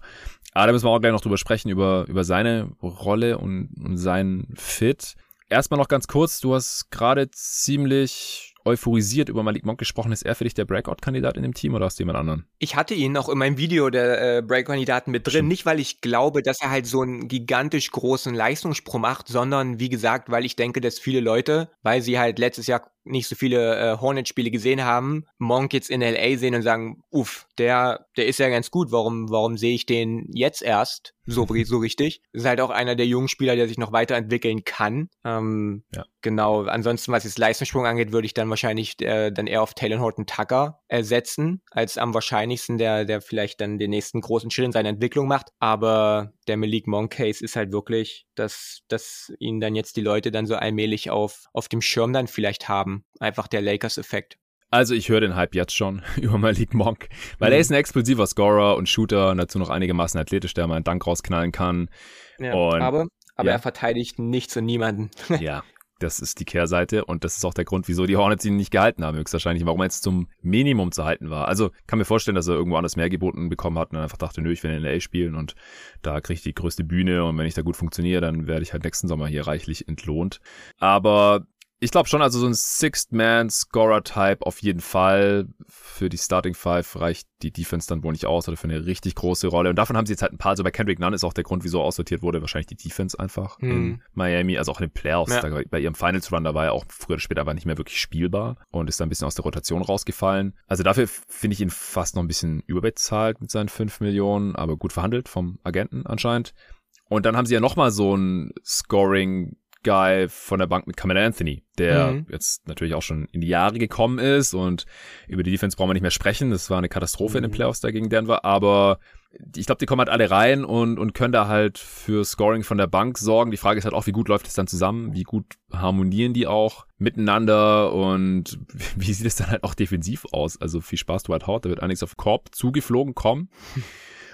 Aber da müssen wir auch gleich noch drüber sprechen, über, über seine Rolle und, und seinen Fit. Erstmal noch ganz kurz, du hast gerade ziemlich euphorisiert über Malik Monk gesprochen. Ist er für dich der Breakout-Kandidat in dem Team oder hast du jemand anderen? Ich hatte ihn auch in meinem Video der äh, Breakout-Kandidaten mit drin. Stimmt. Nicht, weil ich glaube, dass er halt so einen gigantisch großen Leistungssprung macht, sondern wie gesagt, weil ich denke, dass viele Leute, weil sie halt letztes Jahr nicht so viele äh, Hornet-Spiele gesehen haben, Monk jetzt in LA sehen und sagen, uff, der, der ist ja ganz gut, warum, warum sehe ich den jetzt erst so, so richtig? Ist halt auch einer der jungen Spieler, der sich noch weiterentwickeln kann. Ähm, ja. Genau, ansonsten, was jetzt Leistungssprung angeht, würde ich dann wahrscheinlich äh, dann eher auf Taylor Horton Tucker ersetzen, als am wahrscheinlichsten, der, der vielleicht dann den nächsten großen Schritt in seiner Entwicklung macht. Aber der Malik Monk Case ist halt wirklich, dass, dass ihn dann jetzt die Leute dann so allmählich auf, auf dem Schirm dann vielleicht haben. Einfach der Lakers-Effekt. Also ich höre den Hype jetzt schon über Malik Monk, weil mhm. er ist ein explosiver Scorer und Shooter und dazu noch einigermaßen athletisch, der mal einen Dank rausknallen kann. Ja, und, aber aber ja. er verteidigt nichts und niemanden. ja, das ist die Kehrseite und das ist auch der Grund, wieso die Hornets ihn nicht gehalten haben, höchstwahrscheinlich, warum er jetzt zum Minimum zu halten war. Also kann mir vorstellen, dass er irgendwo anders mehr geboten bekommen hat und dann einfach dachte, nö, ich will in LA spielen und da kriege ich die größte Bühne und wenn ich da gut funktioniere, dann werde ich halt nächsten Sommer hier reichlich entlohnt. Aber Ich glaube schon, also so ein Sixth-Man-Scorer-Type auf jeden Fall. Für die Starting Five reicht die Defense dann wohl nicht aus oder für eine richtig große Rolle. Und davon haben sie jetzt halt ein paar. Also bei Kendrick Nunn ist auch der Grund, wieso aussortiert wurde, wahrscheinlich die Defense einfach hm. in Miami, also auch in den Playoffs. Ja. Da, bei ihrem Finals Run, da war er auch früher oder später aber nicht mehr wirklich spielbar und ist dann ein bisschen aus der Rotation rausgefallen. Also dafür finde ich ihn fast noch ein bisschen überbezahlt mit seinen 5 Millionen, aber gut verhandelt vom Agenten anscheinend. Und dann haben sie ja nochmal so ein Scoring Guy von der Bank mit Camille Anthony, der mhm. jetzt natürlich auch schon in die Jahre gekommen ist und über die Defense brauchen wir nicht mehr sprechen. Das war eine Katastrophe mhm. in den mhm. Playoffs da gegen Denver, aber ich glaube, die kommen halt alle rein und, und können da halt für Scoring von der Bank sorgen. Die Frage ist halt auch, wie gut läuft es dann zusammen? Wie gut harmonieren die auch miteinander und wie sieht es dann halt auch defensiv aus? Also viel Spaß, Dwight Howard, da wird einiges auf Korb zugeflogen kommen.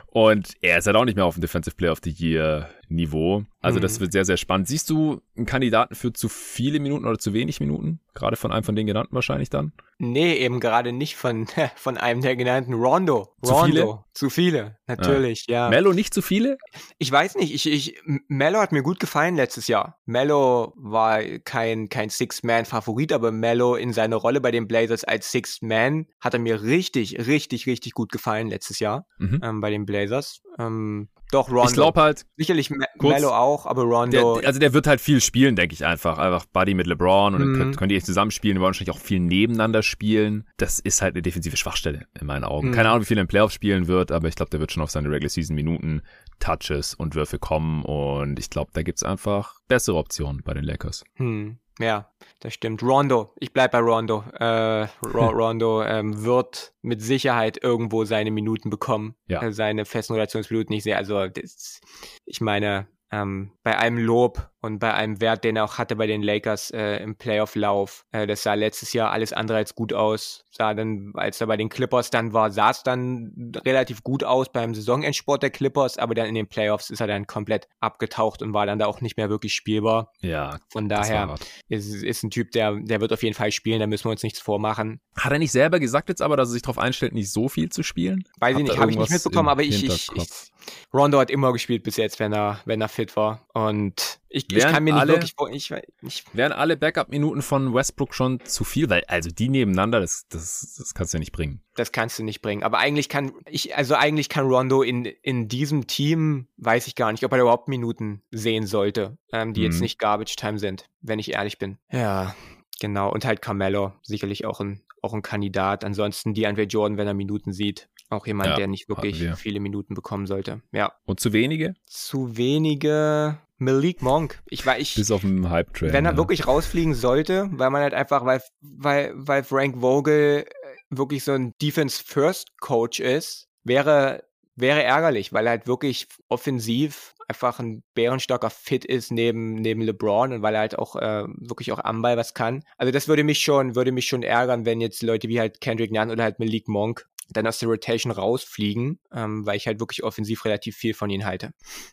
Und er ist halt auch nicht mehr auf dem Defensive Player of the Year Niveau. Also mhm. das wird sehr, sehr spannend. Siehst du einen Kandidaten für zu viele Minuten oder zu wenig Minuten? Gerade von einem von den genannten wahrscheinlich dann? Nee, eben gerade nicht von, von einem der genannten. Rondo. Zu Rondo. viele? Zu viele, natürlich, ja. ja. Mello nicht zu viele? Ich weiß nicht. Ich, ich, Mello hat mir gut gefallen letztes Jahr. Mello war kein, kein Six-Man-Favorit, aber Mello in seiner Rolle bei den Blazers als Six-Man hat er mir richtig, richtig, richtig gut gefallen letztes Jahr mhm. ähm, bei den Blazers. Ähm, doch, Rondo. Ich glaube halt. Sicherlich kurz, Melo auch, aber Rondo. Der, also der wird halt viel spielen, denke ich einfach. Einfach Buddy mit LeBron und mhm. dann könnt, könnt ihr zusammen spielen. Die wollen wahrscheinlich auch viel nebeneinander spielen. Das ist halt eine defensive Schwachstelle in meinen Augen. Mhm. Keine Ahnung, wie viel er im Playoff spielen wird, aber ich glaube, der wird schon auf seine Regular Season Minuten, Touches und Würfe kommen und ich glaube, da gibt's einfach bessere Optionen bei den Lakers. Mhm. Ja, das stimmt. Rondo, ich bleib bei Rondo. Äh, Rondo ähm, wird mit Sicherheit irgendwo seine Minuten bekommen. Ja. Äh, seine festen Rotationsminuten. Ich sehe, also das, ich meine, ähm, bei allem Lob und bei einem Wert, den er auch hatte bei den Lakers äh, im Playoff-Lauf. Äh, das sah letztes Jahr alles andere als gut aus. Sah dann, als er bei den Clippers dann war, sah es dann relativ gut aus beim Saisonendsport der Clippers, aber dann in den Playoffs ist er dann komplett abgetaucht und war dann da auch nicht mehr wirklich spielbar. Ja. Von daher ist, ist ein Typ, der, der wird auf jeden Fall spielen, da müssen wir uns nichts vormachen. Hat er nicht selber gesagt jetzt aber, dass er sich darauf einstellt, nicht so viel zu spielen? Weiß ich nicht, habe ich nicht mitbekommen, aber ich, ich, ich, Rondo hat immer gespielt bis jetzt, wenn er, wenn er fit war. Und ich, ich kann mir nicht alle, wirklich. Ich, ich, wären alle Backup-Minuten von Westbrook schon zu viel? Weil, also die nebeneinander, das, das, das kannst du ja nicht bringen. Das kannst du nicht bringen. Aber eigentlich kann ich, also eigentlich kann Rondo in, in diesem Team, weiß ich gar nicht, ob er überhaupt Minuten sehen sollte, ähm, die mhm. jetzt nicht Garbage Time sind, wenn ich ehrlich bin. Ja, genau. Und halt Carmelo, sicherlich auch ein, auch ein Kandidat. Ansonsten DeAndre Jordan, wenn er Minuten sieht. Auch jemand, ja, der nicht wirklich viele Minuten bekommen sollte. Ja. Und zu wenige? Zu wenige. Malik Monk. Ich war ich. Bis auf den Hype-Train. Wenn er ja. wirklich rausfliegen sollte, weil man halt einfach, weil, weil, weil Frank Vogel äh, wirklich so ein Defense-First-Coach ist, wäre, wäre ärgerlich, weil er halt wirklich offensiv einfach ein bärenstarker Fit ist neben, neben LeBron und weil er halt auch äh, wirklich auch am Ball was kann. Also das würde mich schon, würde mich schon ärgern, wenn jetzt Leute wie halt Kendrick Nunn oder halt Malik Monk dann aus der Rotation rausfliegen, ähm, weil ich halt wirklich offensiv relativ viel von ihnen halte.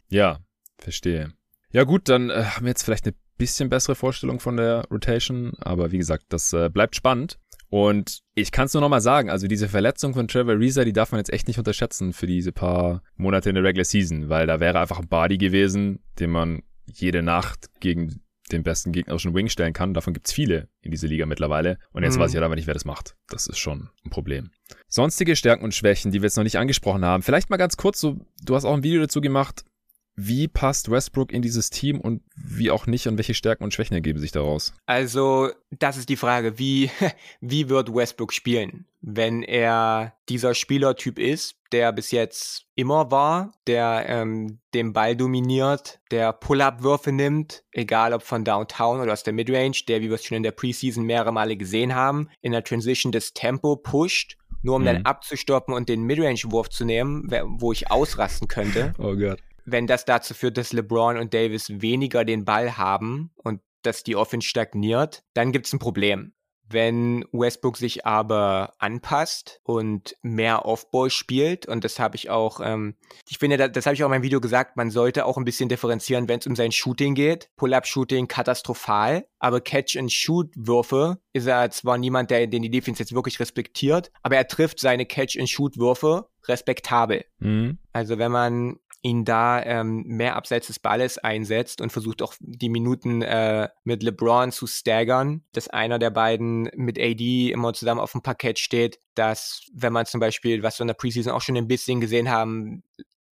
Ja, verstehe. Ja gut, dann äh, haben wir jetzt vielleicht eine bisschen bessere Vorstellung von der Rotation, aber wie gesagt, das äh, bleibt spannend. Und ich kann es nur nochmal sagen, also diese Verletzung von Trevor Reza, die darf man jetzt echt nicht unterschätzen für diese paar Monate in der Regular Season, weil da wäre einfach ein Body gewesen, den man jede Nacht gegen den besten gegnerischen Wing stellen kann. Davon gibt's viele in dieser Liga mittlerweile. Und jetzt mhm. weiß ich halt aber nicht, wer das macht. Das ist schon ein Problem. Sonstige Stärken und Schwächen, die wir jetzt noch nicht angesprochen haben. Vielleicht mal ganz kurz so, du hast auch ein Video dazu gemacht. Wie passt Westbrook in dieses Team und wie auch nicht und welche Stärken und Schwächen ergeben sich daraus? Also, das ist die Frage, wie, wie wird Westbrook spielen, wenn er dieser Spielertyp ist, der bis jetzt immer war, der ähm, den Ball dominiert, der Pull-up-Würfe nimmt, egal ob von Downtown oder aus der Midrange, der, wie wir es schon in der Preseason mehrere Male gesehen haben, in der Transition das Tempo pusht nur um mhm. dann abzustoppen und den Midrange-Wurf zu nehmen, wo ich ausrasten könnte. Oh Gott wenn das dazu führt, dass LeBron und Davis weniger den Ball haben und dass die Offense stagniert, dann gibt es ein Problem. Wenn Westbrook sich aber anpasst und mehr Offball spielt, und das habe ich auch, ähm, ich finde, das, das habe ich auch in meinem Video gesagt, man sollte auch ein bisschen differenzieren, wenn es um sein Shooting geht. Pull-up-Shooting katastrophal, aber Catch-and-Shoot-Würfe ist er zwar niemand, der den die Defense jetzt wirklich respektiert, aber er trifft seine Catch-and-Shoot-Würfe respektabel. Mhm. Also wenn man ihn da ähm, mehr abseits des Balles einsetzt und versucht auch die Minuten äh, mit LeBron zu staggern, dass einer der beiden mit AD immer zusammen auf dem Parkett steht, dass wenn man zum Beispiel, was wir in der Preseason auch schon ein bisschen gesehen haben,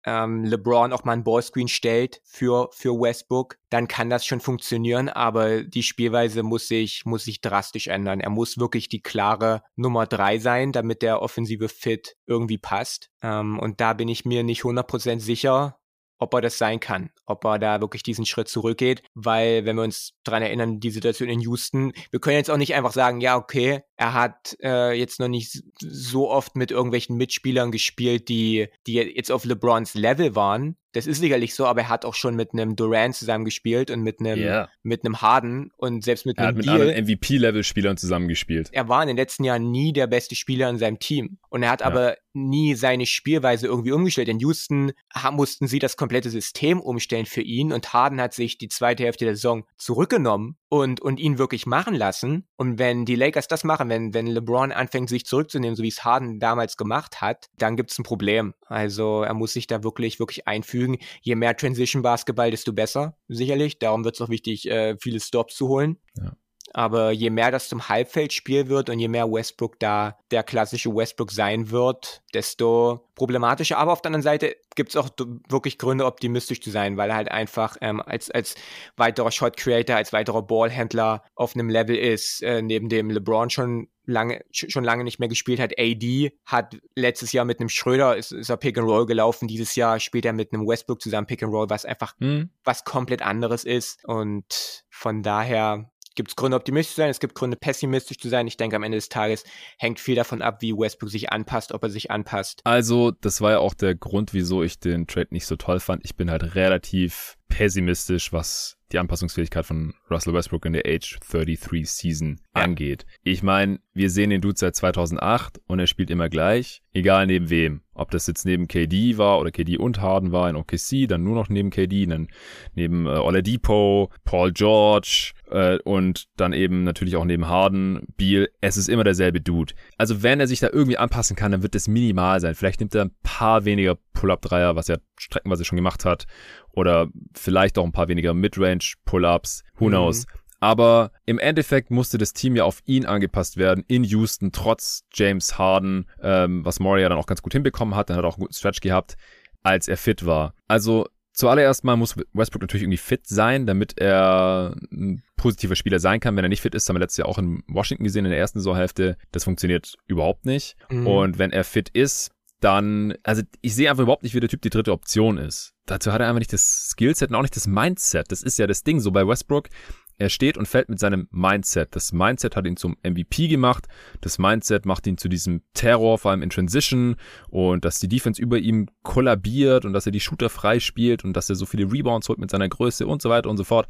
ähm, LeBron auch mal ein Ballscreen stellt für, für Westbrook, dann kann das schon funktionieren, aber die Spielweise muss sich, muss sich drastisch ändern. Er muss wirklich die klare Nummer drei sein, damit der offensive Fit irgendwie passt. Ähm, und da bin ich mir nicht 100% sicher, ob er das sein kann, ob er da wirklich diesen Schritt zurückgeht, weil wenn wir uns dran erinnern, die Situation in Houston, wir können jetzt auch nicht einfach sagen, ja, okay, er hat äh, jetzt noch nicht so oft mit irgendwelchen Mitspielern gespielt, die, die jetzt auf LeBrons Level waren, das ist sicherlich so, aber er hat auch schon mit einem Durant zusammengespielt und mit einem, yeah. mit einem Harden und selbst mit er einem hat mit Deal, anderen MVP-Level-Spielern zusammengespielt. Er war in den letzten Jahren nie der beste Spieler in seinem Team. Und er hat ja. aber nie seine Spielweise irgendwie umgestellt. In Houston mussten sie das komplette System umstellen für ihn und Harden hat sich die zweite Hälfte der Saison zurückgenommen und, und ihn wirklich machen lassen. Und wenn die Lakers das machen, wenn, wenn LeBron anfängt, sich zurückzunehmen, so wie es Harden damals gemacht hat, dann gibt es ein Problem. Also er muss sich da wirklich, wirklich einfügen. Je mehr Transition-Basketball, desto besser, sicherlich. Darum wird es auch wichtig, äh, viele Stops zu holen. Ja. Aber je mehr das zum Halbfeldspiel wird und je mehr Westbrook da der klassische Westbrook sein wird, desto problematischer. Aber auf der anderen Seite gibt es auch wirklich Gründe, optimistisch zu sein, weil er halt einfach ähm, als, als weiterer Shot Creator, als weiterer Ballhändler auf einem Level ist, äh, neben dem LeBron schon lange, schon lange nicht mehr gespielt hat. AD hat letztes Jahr mit einem Schröder ist, ist er Pick and Roll gelaufen. Dieses Jahr spielt er mit einem Westbrook zusammen Pick and Roll, was einfach mhm. was komplett anderes ist. Und von daher gibt es Gründe, optimistisch zu sein, es gibt Gründe, pessimistisch zu sein. Ich denke, am Ende des Tages hängt viel davon ab, wie Westbrook sich anpasst, ob er sich anpasst. Also, das war ja auch der Grund, wieso ich den Trade nicht so toll fand. Ich bin halt relativ pessimistisch, was die Anpassungsfähigkeit von Russell Westbrook in der Age 33 Season ja. angeht. Ich meine, wir sehen den Dude seit 2008 und er spielt immer gleich, egal neben wem. Ob das jetzt neben KD war oder KD und Harden war in OKC, dann nur noch neben KD, dann neben äh, Oladipo, Paul George äh, und dann eben natürlich auch neben Harden, Beal. Es ist immer derselbe Dude. Also wenn er sich da irgendwie anpassen kann, dann wird das minimal sein. Vielleicht nimmt er ein paar weniger Pull-Up-Dreier, was er streckenweise schon gemacht hat oder vielleicht auch ein paar weniger Midrange Pull-ups, who mhm. knows. Aber im Endeffekt musste das Team ja auf ihn angepasst werden in Houston, trotz James Harden, ähm, was Moria dann auch ganz gut hinbekommen hat. Dann hat er auch einen guten Stretch gehabt, als er fit war. Also zuallererst mal muss Westbrook natürlich irgendwie fit sein, damit er ein positiver Spieler sein kann. Wenn er nicht fit ist, haben wir letztes Jahr auch in Washington gesehen in der ersten Saisonhälfte. Das funktioniert überhaupt nicht. Mhm. Und wenn er fit ist, dann, also ich sehe einfach überhaupt nicht, wie der Typ die dritte Option ist. Dazu hat er einfach nicht das Skillset und auch nicht das Mindset. Das ist ja das Ding. So bei Westbrook, er steht und fällt mit seinem Mindset. Das Mindset hat ihn zum MVP gemacht. Das Mindset macht ihn zu diesem Terror, vor allem in Transition und dass die Defense über ihm kollabiert und dass er die Shooter frei spielt und dass er so viele Rebounds holt mit seiner Größe und so weiter und so fort.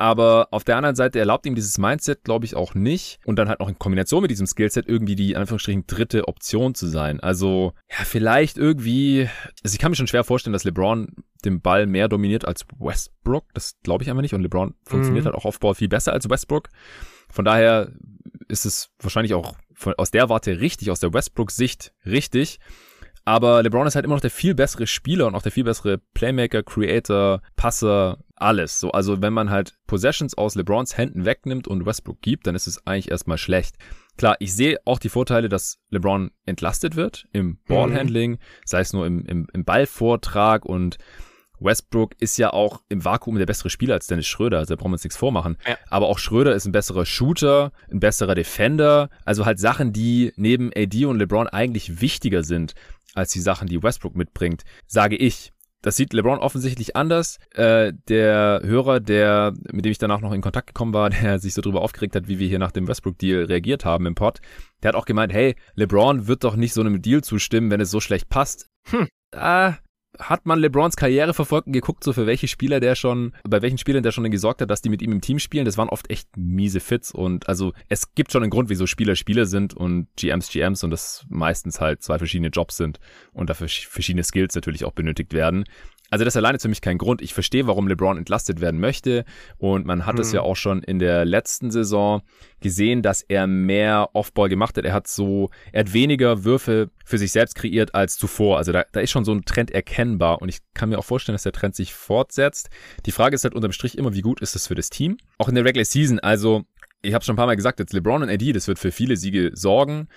Aber auf der anderen Seite erlaubt ihm dieses Mindset, glaube ich, auch nicht. Und dann halt noch in Kombination mit diesem Skillset irgendwie die, in Anführungsstrichen, dritte Option zu sein. Also, ja, vielleicht irgendwie, also ich kann mir schon schwer vorstellen, dass LeBron den Ball mehr dominiert als Westbrook. Das glaube ich einfach nicht. Und LeBron funktioniert mhm. halt auch auf Ball viel besser als Westbrook. Von daher ist es wahrscheinlich auch von, aus der Warte richtig, aus der Westbrook-Sicht richtig. Aber LeBron ist halt immer noch der viel bessere Spieler und auch der viel bessere Playmaker, Creator, Passer, alles. So, also wenn man halt Possessions aus LeBrons Händen wegnimmt und Westbrook gibt, dann ist es eigentlich erstmal schlecht. Klar, ich sehe auch die Vorteile, dass LeBron entlastet wird im Ballhandling, mhm. sei es nur im, im, im Ballvortrag und Westbrook ist ja auch im Vakuum der bessere Spieler als Dennis Schröder, also da brauchen wir uns nichts vormachen. Ja. Aber auch Schröder ist ein besserer Shooter, ein besserer Defender, also halt Sachen, die neben AD und LeBron eigentlich wichtiger sind als die Sachen, die Westbrook mitbringt, sage ich. Das sieht LeBron offensichtlich anders. Äh, der Hörer, der, mit dem ich danach noch in Kontakt gekommen war, der sich so drüber aufgeregt hat, wie wir hier nach dem Westbrook-Deal reagiert haben im Pod, der hat auch gemeint, hey, LeBron wird doch nicht so einem Deal zustimmen, wenn es so schlecht passt. Hm. Ah, hat man LeBrons Karriere verfolgt und geguckt, so für welche Spieler der schon, bei welchen Spielern der schon gesorgt hat, dass die mit ihm im Team spielen. Das waren oft echt miese Fits und also es gibt schon einen Grund, wieso Spieler Spieler sind und GMs GMs und das meistens halt zwei verschiedene Jobs sind und dafür verschiedene Skills natürlich auch benötigt werden. Also das alleine ist für mich kein Grund. Ich verstehe, warum LeBron entlastet werden möchte. Und man hat es mhm. ja auch schon in der letzten Saison gesehen, dass er mehr Offball gemacht hat. Er hat so, er hat weniger Würfe für sich selbst kreiert als zuvor. Also da, da ist schon so ein Trend erkennbar. Und ich kann mir auch vorstellen, dass der Trend sich fortsetzt. Die Frage ist halt unterm Strich immer, wie gut ist das für das Team? Auch in der Regular Season. Also ich habe schon ein paar Mal gesagt, jetzt LeBron und AD, das wird für viele Siege sorgen.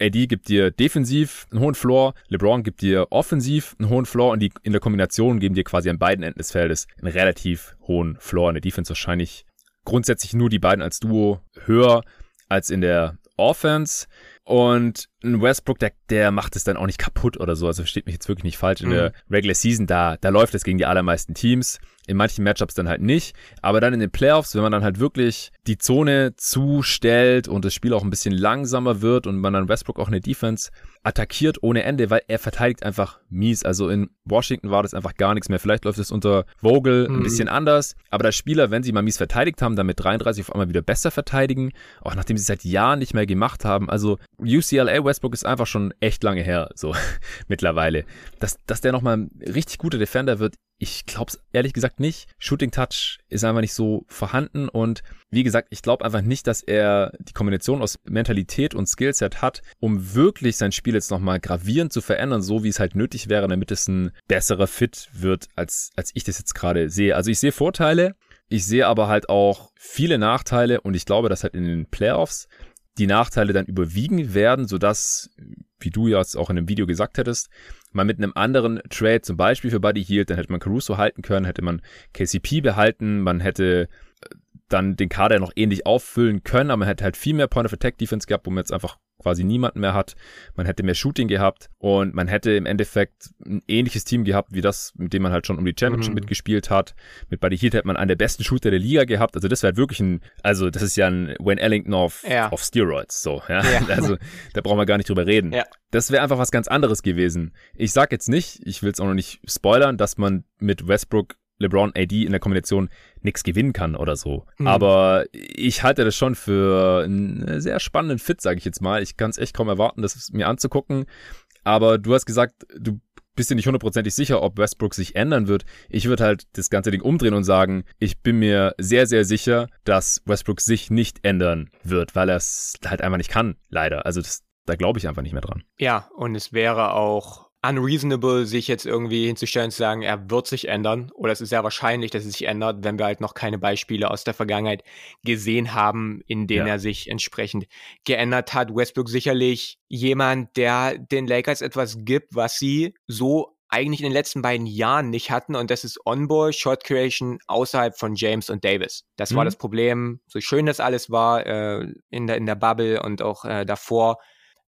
AD gibt dir defensiv einen hohen Floor, LeBron gibt dir offensiv einen hohen Floor und die in der Kombination geben dir quasi an beiden Enden des Feldes einen relativ hohen Floor. In der Defense wahrscheinlich grundsätzlich nur die beiden als Duo höher als in der Offense. Und ein Westbrook, der, der macht es dann auch nicht kaputt oder so. Also versteht mich jetzt wirklich nicht falsch. In mhm. der Regular Season, da, da läuft es gegen die allermeisten Teams in manchen Matchups dann halt nicht. Aber dann in den Playoffs, wenn man dann halt wirklich die Zone zustellt und das Spiel auch ein bisschen langsamer wird und man dann Westbrook auch eine Defense attackiert ohne Ende, weil er verteidigt einfach mies. Also in Washington war das einfach gar nichts mehr. Vielleicht läuft es unter Vogel ein mhm. bisschen anders, aber dass Spieler, wenn sie mal mies verteidigt haben, dann mit 33 auf einmal wieder besser verteidigen, auch nachdem sie es seit Jahren nicht mehr gemacht haben. Also UCLA Westbrook ist einfach schon echt lange her, so mittlerweile. Dass, dass der nochmal ein richtig guter Defender wird, ich glaube es ehrlich gesagt nicht. Shooting Touch ist einfach nicht so vorhanden und wie gesagt, ich glaube einfach nicht, dass er die Kombination aus Mentalität und Skillset hat, um wirklich sein Spiel jetzt nochmal gravierend zu verändern, so wie es halt nötig wäre, damit es ein besserer Fit wird, als, als ich das jetzt gerade sehe. Also ich sehe Vorteile, ich sehe aber halt auch viele Nachteile und ich glaube, dass halt in den Playoffs die Nachteile dann überwiegen werden, sodass, wie du ja auch in dem Video gesagt hättest, man mit einem anderen Trade, zum Beispiel für Buddy Hield, dann hätte man Caruso halten können, hätte man KCP behalten, man hätte äh, dann den Kader noch ähnlich auffüllen können, aber man hätte halt viel mehr Point of Attack Defense gehabt, wo man jetzt einfach quasi niemanden mehr hat. Man hätte mehr Shooting gehabt und man hätte im Endeffekt ein ähnliches Team gehabt, wie das, mit dem man halt schon um die Championship mhm. mitgespielt hat. Mit Buddy Hield hätte man einen der besten Shooter der Liga gehabt. Also das wäre halt wirklich ein, also das ist ja ein Wayne Ellington auf, ja. auf Steroids, so, ja. ja. Also da brauchen wir gar nicht drüber reden. Ja. Das wäre einfach was ganz anderes gewesen. Ich sag jetzt nicht, ich will es auch noch nicht spoilern, dass man mit Westbrook LeBron AD in der Kombination nichts gewinnen kann oder so. Mhm. Aber ich halte das schon für einen sehr spannenden Fit, sage ich jetzt mal. Ich kann es echt kaum erwarten, das mir anzugucken. Aber du hast gesagt, du bist dir nicht hundertprozentig sicher, ob Westbrook sich ändern wird. Ich würde halt das ganze Ding umdrehen und sagen, ich bin mir sehr, sehr sicher, dass Westbrook sich nicht ändern wird, weil er es halt einfach nicht kann, leider. Also das, da glaube ich einfach nicht mehr dran. Ja, und es wäre auch unreasonable, sich jetzt irgendwie hinzustellen und zu sagen, er wird sich ändern. Oder es ist sehr wahrscheinlich, dass es sich ändert, wenn wir halt noch keine Beispiele aus der Vergangenheit gesehen haben, in denen ja. er sich entsprechend geändert hat. Westbrook sicherlich jemand, der den Lakers etwas gibt, was sie so eigentlich in den letzten beiden Jahren nicht hatten und das ist Onboard Short Creation außerhalb von James und Davis. Das mhm. war das Problem. So schön das alles war äh, in der in der Bubble und auch äh, davor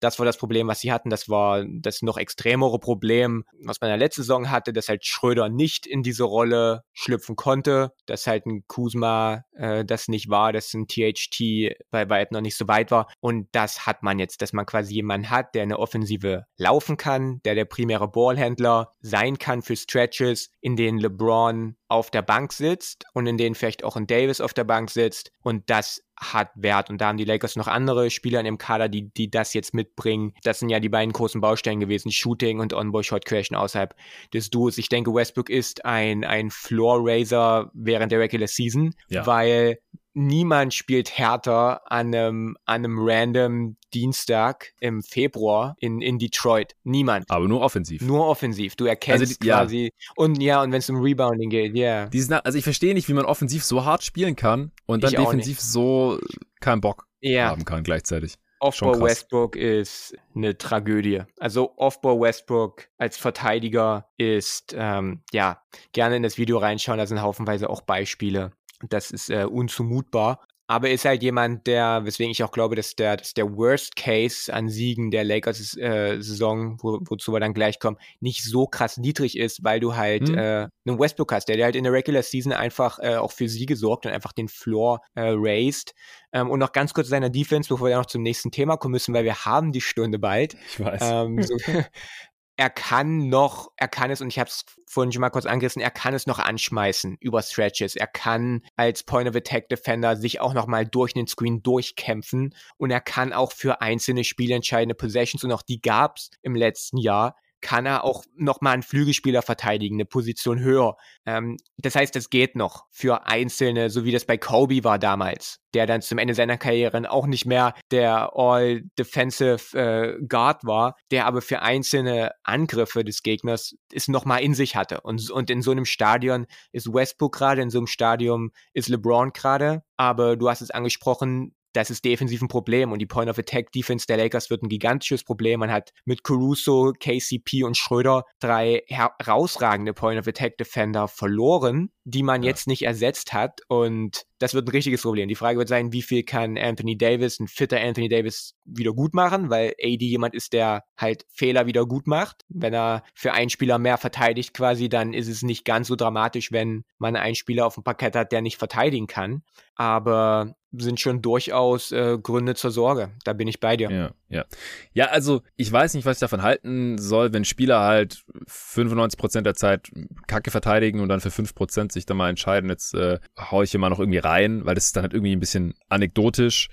das war das Problem, was sie hatten. Das war das noch extremere Problem, was man in der letzten Saison hatte, dass halt Schröder nicht in diese Rolle schlüpfen konnte, dass halt ein Kuzma äh, das nicht war, dass ein THT bei weitem noch nicht so weit war. Und das hat man jetzt, dass man quasi jemanden hat, der eine Offensive laufen kann, der der primäre Ballhändler sein kann für Stretches, in denen LeBron auf der Bank sitzt und in denen vielleicht auch ein Davis auf der Bank sitzt. Und das hat Wert. Und da haben die Lakers noch andere Spieler in dem Kader, die, die das jetzt mitbringen. Das sind ja die beiden großen Baustellen gewesen, Shooting und On-Boy-Shot Creation außerhalb des Duos. Ich denke, Westbrook ist ein, ein Floor-Raiser während der Regular Season, ja. weil niemand spielt härter an einem, an einem random Dienstag im Februar in, in Detroit. Niemand. Aber nur offensiv. Nur offensiv. Du erkennst also die, quasi. Ja. Und ja, und wenn es um Rebounding geht, ja. Yeah. Also ich verstehe nicht, wie man offensiv so hart spielen kann und dann defensiv so keinen Bock ja. haben kann gleichzeitig. Offball Westbrook ist eine Tragödie. Also Offball Westbrook als Verteidiger ist, ähm, ja, gerne in das Video reinschauen, da sind haufenweise auch Beispiele. Das ist äh, unzumutbar. Aber ist halt jemand, der, weswegen ich auch glaube, dass der, dass der Worst Case an Siegen der Lakers äh, Saison, wo, wozu wir dann gleich kommen, nicht so krass niedrig ist, weil du halt mhm. äh, einen Westbrook hast, der, der halt in der Regular Season einfach äh, auch für Siege sorgt und einfach den Floor äh, raised. Ähm, und noch ganz kurz seiner Defense, bevor wir noch zum nächsten Thema kommen müssen, weil wir haben die Stunde bald. Ich weiß. Ähm, so, er kann noch, er kann es, und ich habe es vorhin schon mal kurz angerissen, er kann es noch anschmeißen über Stretches. Er kann als Point of Attack Defender sich auch noch mal durch den Screen durchkämpfen und er kann auch für einzelne spielentscheidende Possessions, und auch die gab's im letzten Jahr, kann er auch nochmal einen Flügelspieler verteidigen, eine Position höher. Ähm, das heißt, es geht noch für Einzelne, so wie das bei Kobe war damals, der dann zum Ende seiner Karriere auch nicht mehr der All-Defensive äh, Guard war, der aber für einzelne Angriffe des Gegners es nochmal in sich hatte. Und, und in so einem Stadion ist Westbrook gerade, in so einem Stadion ist LeBron gerade. Aber du hast es angesprochen, das ist defensiv ein Problem und die Point of Attack Defense der Lakers wird ein gigantisches Problem. Man hat mit Caruso, KCP und Schröder drei herausragende Point of Attack Defender verloren, die man ja. jetzt nicht ersetzt hat und das wird ein richtiges Problem. Die Frage wird sein, wie viel kann Anthony Davis, ein fitter Anthony Davis, wieder gut machen, weil AD jemand ist, der halt Fehler wieder gut macht. Wenn er für einen Spieler mehr verteidigt quasi, dann ist es nicht ganz so dramatisch, wenn man einen Spieler auf dem Parkett hat, der nicht verteidigen kann. Aber sind schon durchaus äh, Gründe zur Sorge. Da bin ich bei dir. Ja, ja. Ja, also ich weiß nicht, was ich davon halten soll, wenn Spieler halt 95% der Zeit Kacke verteidigen und dann für 5% sich dann mal entscheiden, jetzt äh, hau ich hier mal noch irgendwie rein, weil das ist dann halt irgendwie ein bisschen anekdotisch.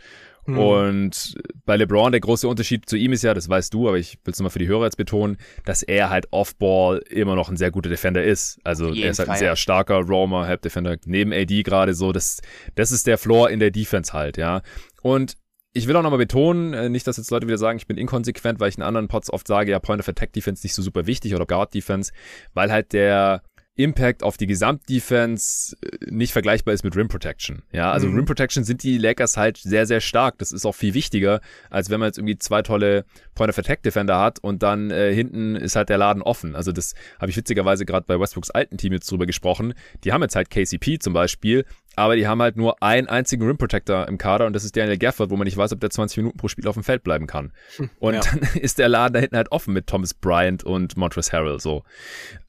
Mhm. Und bei LeBron, der große Unterschied zu ihm ist ja, das weißt du, aber ich will es nochmal für die Hörer jetzt betonen, dass er halt Off-Ball immer noch ein sehr guter Defender ist. Also er ist halt Fall. ein sehr starker Roamer, Help-Defender, neben AD gerade so. Das, das ist der Floor in der Defense halt, ja. Und ich will auch nochmal betonen, äh, nicht, dass jetzt Leute wieder sagen, ich bin inkonsequent, weil ich in anderen Pods oft sage, ja, Point of Attack Defense nicht so super wichtig oder Guard Defense, weil halt der Impact auf die Gesamtdefense äh, nicht vergleichbar ist mit Rim Protection. Ja, also mhm. Rim Protection sind die Lakers halt sehr, sehr stark. Das ist auch viel wichtiger, als wenn man jetzt irgendwie zwei tolle Point of Attack Defender hat und dann äh, hinten ist halt der Laden offen. Also das habe ich witzigerweise gerade bei Westbrooks alten Team jetzt drüber gesprochen. Die haben jetzt halt KCP zum Beispiel, aber die haben halt nur einen einzigen Rim Protector im Kader und das ist Daniel Gafford, wo man nicht weiß, ob der 20 Minuten pro Spiel auf dem Feld bleiben kann. Hm, und ja. dann ist der Laden da hinten halt offen mit Thomas Bryant und Montrezl Harrell so.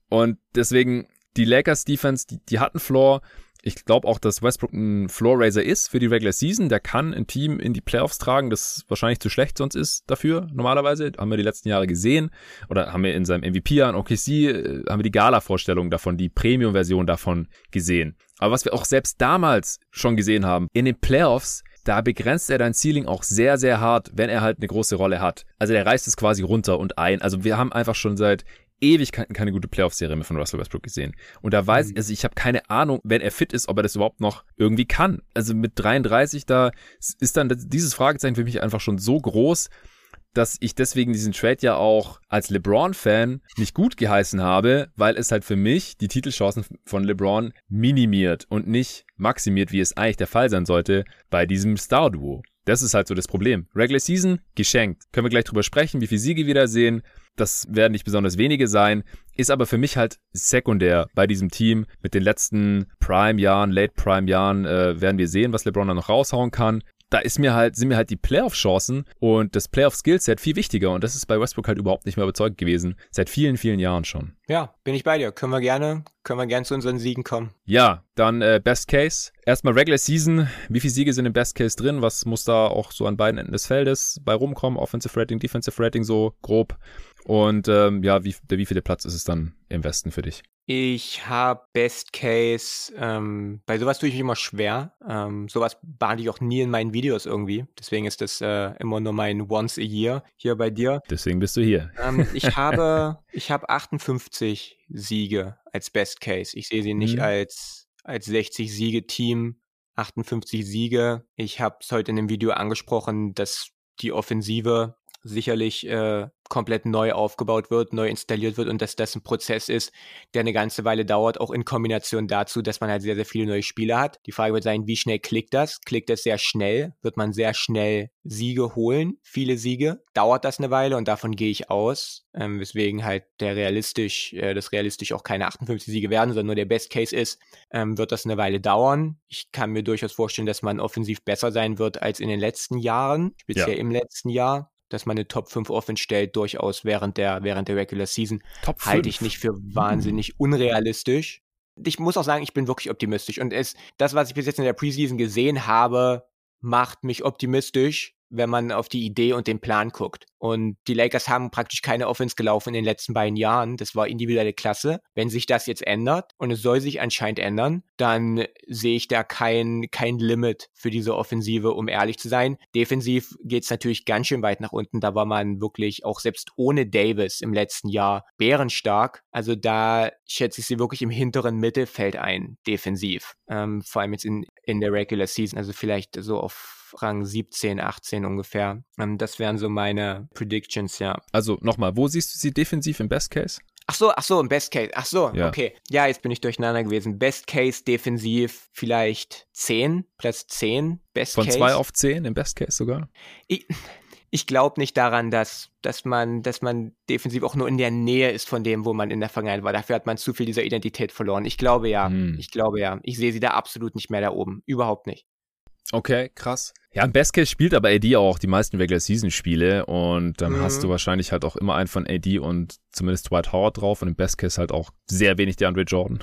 Und deswegen, die Lakers Defense, die, die hatten Floor. Ich glaube auch, dass Westbrook ein Floor Raiser ist für die Regular Season. Der kann ein Team in die Playoffs tragen, das wahrscheinlich zu schlecht sonst ist dafür, normalerweise. Haben wir die letzten Jahre gesehen. Oder haben wir in seinem MVP-Jahr in OKC, äh, haben wir die Gala-Vorstellung davon, die Premium-Version davon gesehen. Aber was wir auch selbst damals schon gesehen haben, in den Playoffs, da begrenzt er dein Ceiling auch sehr, sehr hart, wenn er halt eine große Rolle hat. Also der reißt es quasi runter und ein. Also wir haben einfach schon seit Ewigkeiten keine gute Playoff-Serie mehr von Russell Westbrook gesehen. Und da weiß, mhm. also ich habe keine Ahnung, wenn er fit ist, ob er das überhaupt noch irgendwie kann. Also mit 33, da ist dann dieses Fragezeichen für mich einfach schon so groß, dass ich deswegen diesen Trade ja auch als LeBron-Fan nicht gut geheißen habe, weil es halt für mich die Titelchancen von LeBron minimiert und nicht maximiert, wie es eigentlich der Fall sein sollte bei diesem Star-Duo. Das ist halt so das Problem. Regular Season geschenkt. Können wir gleich drüber sprechen, wie viel Siege wir da sehen. Das werden nicht besonders wenige sein, ist aber für mich halt sekundär bei diesem Team. Mit den letzten Prime-Jahren, Late-Prime-Jahren äh, werden wir sehen, was LeBron da noch raushauen kann da ist mir halt, sind mir halt die Playoff-Chancen und das Playoff-Skillset viel wichtiger und das ist bei Westbrook halt überhaupt nicht mehr überzeugt gewesen. Seit vielen, vielen Jahren schon. Ja, bin ich bei dir. Können wir gerne, können wir gerne zu unseren Siegen kommen. Ja, dann äh, Best Case. Erstmal Regular Season. Wie viele Siege sind im Best Case drin? Was muss da auch so an beiden Enden des Feldes bei rumkommen? Offensive Rating, Defensive Rating so grob. Und ähm, ja, wie, der wievielte Platz ist es dann im Westen für dich? Ich habe Best Case, ähm, bei sowas tue ich mich immer schwer. Ähm, sowas behandle ich auch nie in meinen Videos irgendwie. Deswegen ist das äh, immer nur mein Once a Year hier bei dir. Deswegen bist du hier. Ähm, ich habe, ich habe 58 Siege als Best Case. Ich sehe sie nicht mhm. als, als 60 Siege Team. 58 Siege. Ich habe es heute in dem Video angesprochen, dass die Offensive sicherlich äh, komplett neu aufgebaut wird, neu installiert wird und dass das ein Prozess ist, der eine ganze Weile dauert, auch in Kombination dazu, dass man halt sehr, sehr viele neue Spieler hat. Die Frage wird sein, wie schnell klickt das? Klickt das sehr schnell? Wird man sehr schnell Siege holen? Viele Siege? Dauert das eine Weile und davon gehe ich aus, ähm, weswegen halt der realistisch, äh, das realistisch auch keine 58 Siege werden, sondern nur der Best Case ist, ähm, wird das eine Weile dauern. Ich kann mir durchaus vorstellen, dass man offensiv besser sein wird als in den letzten Jahren, speziell ja. im letzten Jahr dass man eine Top 5 Offense stellt, durchaus während der, während der Regular Season. Top halte ich nicht für wahnsinnig unrealistisch. Ich muss auch sagen, ich bin wirklich optimistisch. Und es, das, was ich bis jetzt in der Preseason gesehen habe, macht mich optimistisch, wenn man auf die Idee und den Plan guckt. Und die Lakers haben praktisch keine Offense gelaufen in den letzten beiden Jahren. Das war individuelle Klasse. Wenn sich das jetzt ändert und es soll sich anscheinend ändern, dann sehe ich da kein, kein Limit für diese Offensive, um ehrlich zu sein. Defensiv geht es natürlich ganz schön weit nach unten. Da war man wirklich auch selbst ohne Davis im letzten Jahr bärenstark. Also da schätze ich sie wirklich im hinteren Mittelfeld ein, defensiv. Ähm, vor allem jetzt in, in der Regular Season, also vielleicht so auf Rang 17, 18 ungefähr. Ähm, das wären so meine Predictions, ja. Also nochmal, wo siehst du sie defensiv im Best Case? Ach so, ach so, im Best Case. Ach so, ja. okay. Ja, jetzt bin ich durcheinander gewesen. Best Case defensiv vielleicht 10, Platz 10. Best Von Case. Von 2 auf 10 im Best Case sogar? Ich, ich glaube nicht daran, dass, dass, man, dass man defensiv auch nur in der Nähe ist von dem, wo man in der Vergangenheit war. Dafür hat man zu viel dieser Identität verloren. Ich glaube ja. Hm. Ich glaube ja. Ich sehe sie da absolut nicht mehr da oben. Überhaupt nicht. Okay, krass. Ja, im Best Case spielt aber AD auch die meisten Regular Season Spiele und dann mhm. hast du wahrscheinlich halt auch immer einen von AD und zumindest Dwight Howard drauf und im Best Case halt auch sehr wenig der Andre Jordan.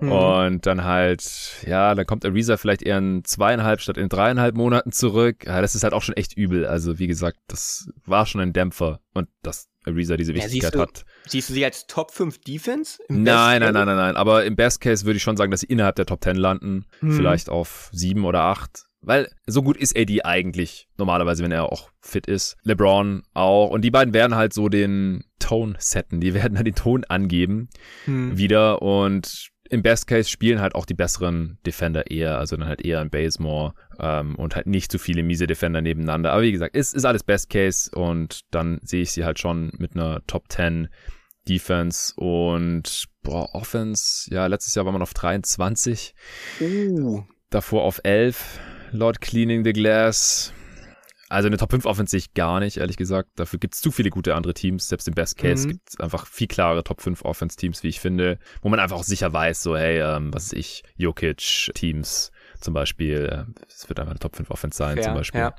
Mhm. Und dann halt, ja, dann kommt Ariza vielleicht eher in zweieinhalb statt in dreieinhalb Monaten zurück. Ja, das ist halt auch schon echt übel. Also, wie gesagt, das war schon ein Dämpfer und dass Ariza diese Wichtigkeit ja, siehst du, hat. Siehst du sie als Top 5 Defense? nein, nein, nein, nein, nein. Aber im Best Case würde ich schon sagen, dass sie innerhalb der Top 10 landen. Mhm. Vielleicht auf sieben oder acht. Weil so gut ist AD eigentlich normalerweise, wenn er auch fit ist. LeBron auch. Und die beiden werden halt so den Tone setten. Die werden halt den Ton angeben hm. wieder. Und im Best Case spielen halt auch die besseren Defender eher. Also dann halt eher ein Basemore ähm, und halt nicht so viele miese Defender nebeneinander. Aber wie gesagt, es ist alles Best Case. Und dann sehe ich sie halt schon mit einer Top 10 Defense und boah, Offense. Ja, letztes Jahr war man auf 23. Uh. Davor auf 11 laut Cleaning the Glass. Also eine Top 5 Offense sehe ich gar nicht, ehrlich gesagt. Dafür gibt es zu viele gute andere Teams. Selbst im Best Case mhm. gibt es einfach viel klarere Top 5 Offense-Teams, wie ich finde, wo man einfach auch sicher weiß, so, hey, ähm, was ist ich, Jokic-Teams zum Beispiel. Es äh, wird einfach eine Top 5 Offense sein, Fair, zum Beispiel. Ja.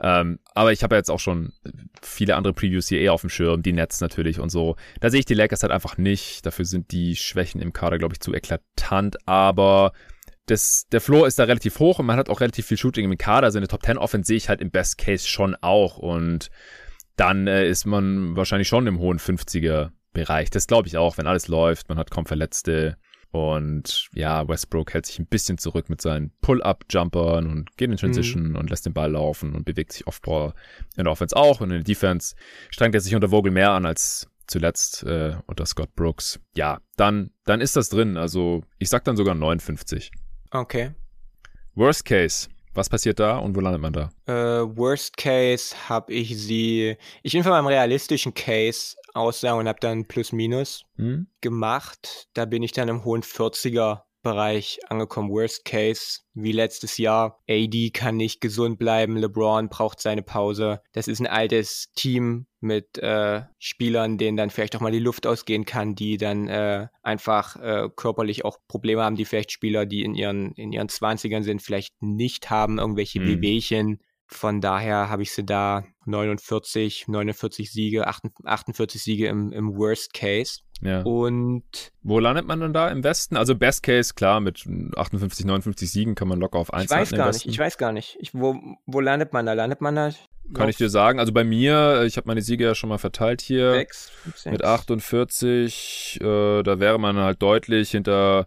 Ähm, aber ich habe ja jetzt auch schon viele andere Previews hier eher auf dem Schirm, die Nets natürlich und so. Da sehe ich die Lakers halt einfach nicht. Dafür sind die Schwächen im Kader, glaube ich, zu eklatant. Aber das, der Floor ist da relativ hoch und man hat auch relativ viel Shooting im Kader. Also eine Top 10 Offense sehe ich halt im Best Case schon auch. Und dann äh, ist man wahrscheinlich schon im hohen 50er Bereich. Das glaube ich auch, wenn alles läuft. Man hat kaum Verletzte. Und ja, Westbrook hält sich ein bisschen zurück mit seinen Pull-Up-Jumpern und geht in Transition mhm. und lässt den Ball laufen und bewegt sich off-ball in der Offense auch. Und in der Defense strengt er sich unter Vogel mehr an als zuletzt äh, unter Scott Brooks. Ja, dann, dann ist das drin. Also ich sag dann sogar 59. Okay. Worst Case. Was passiert da und wo landet man da? Uh, worst Case habe ich sie. Ich bin von meinem realistischen Case aussagen und habe dann Plus Minus hm? gemacht. Da bin ich dann im hohen 40er Bereich angekommen. Worst Case, wie letztes Jahr. AD kann nicht gesund bleiben. LeBron braucht seine Pause. Das ist ein altes Team mit äh, Spielern, denen dann vielleicht auch mal die Luft ausgehen kann, die dann äh, einfach äh, körperlich auch Probleme haben, die vielleicht Spieler, die in ihren, in ihren 20ern sind, vielleicht nicht haben, irgendwelche mhm. Wehwehchen. Von daher habe ich sie da 49, 49 Siege, 48 Siege im, im Worst Case. Ja. Und wo landet man dann da im Westen? Also Best Case, klar, mit 58, 59 Siegen kann man locker auf 1 Ich weiß gar nicht, ich weiß gar nicht. Ich, wo, wo landet man da? Landet man da? Kann ich dir sagen. Also bei mir, ich habe meine Siege ja schon mal verteilt hier. 6, 6. Mit 48, äh, da wäre man halt deutlich hinter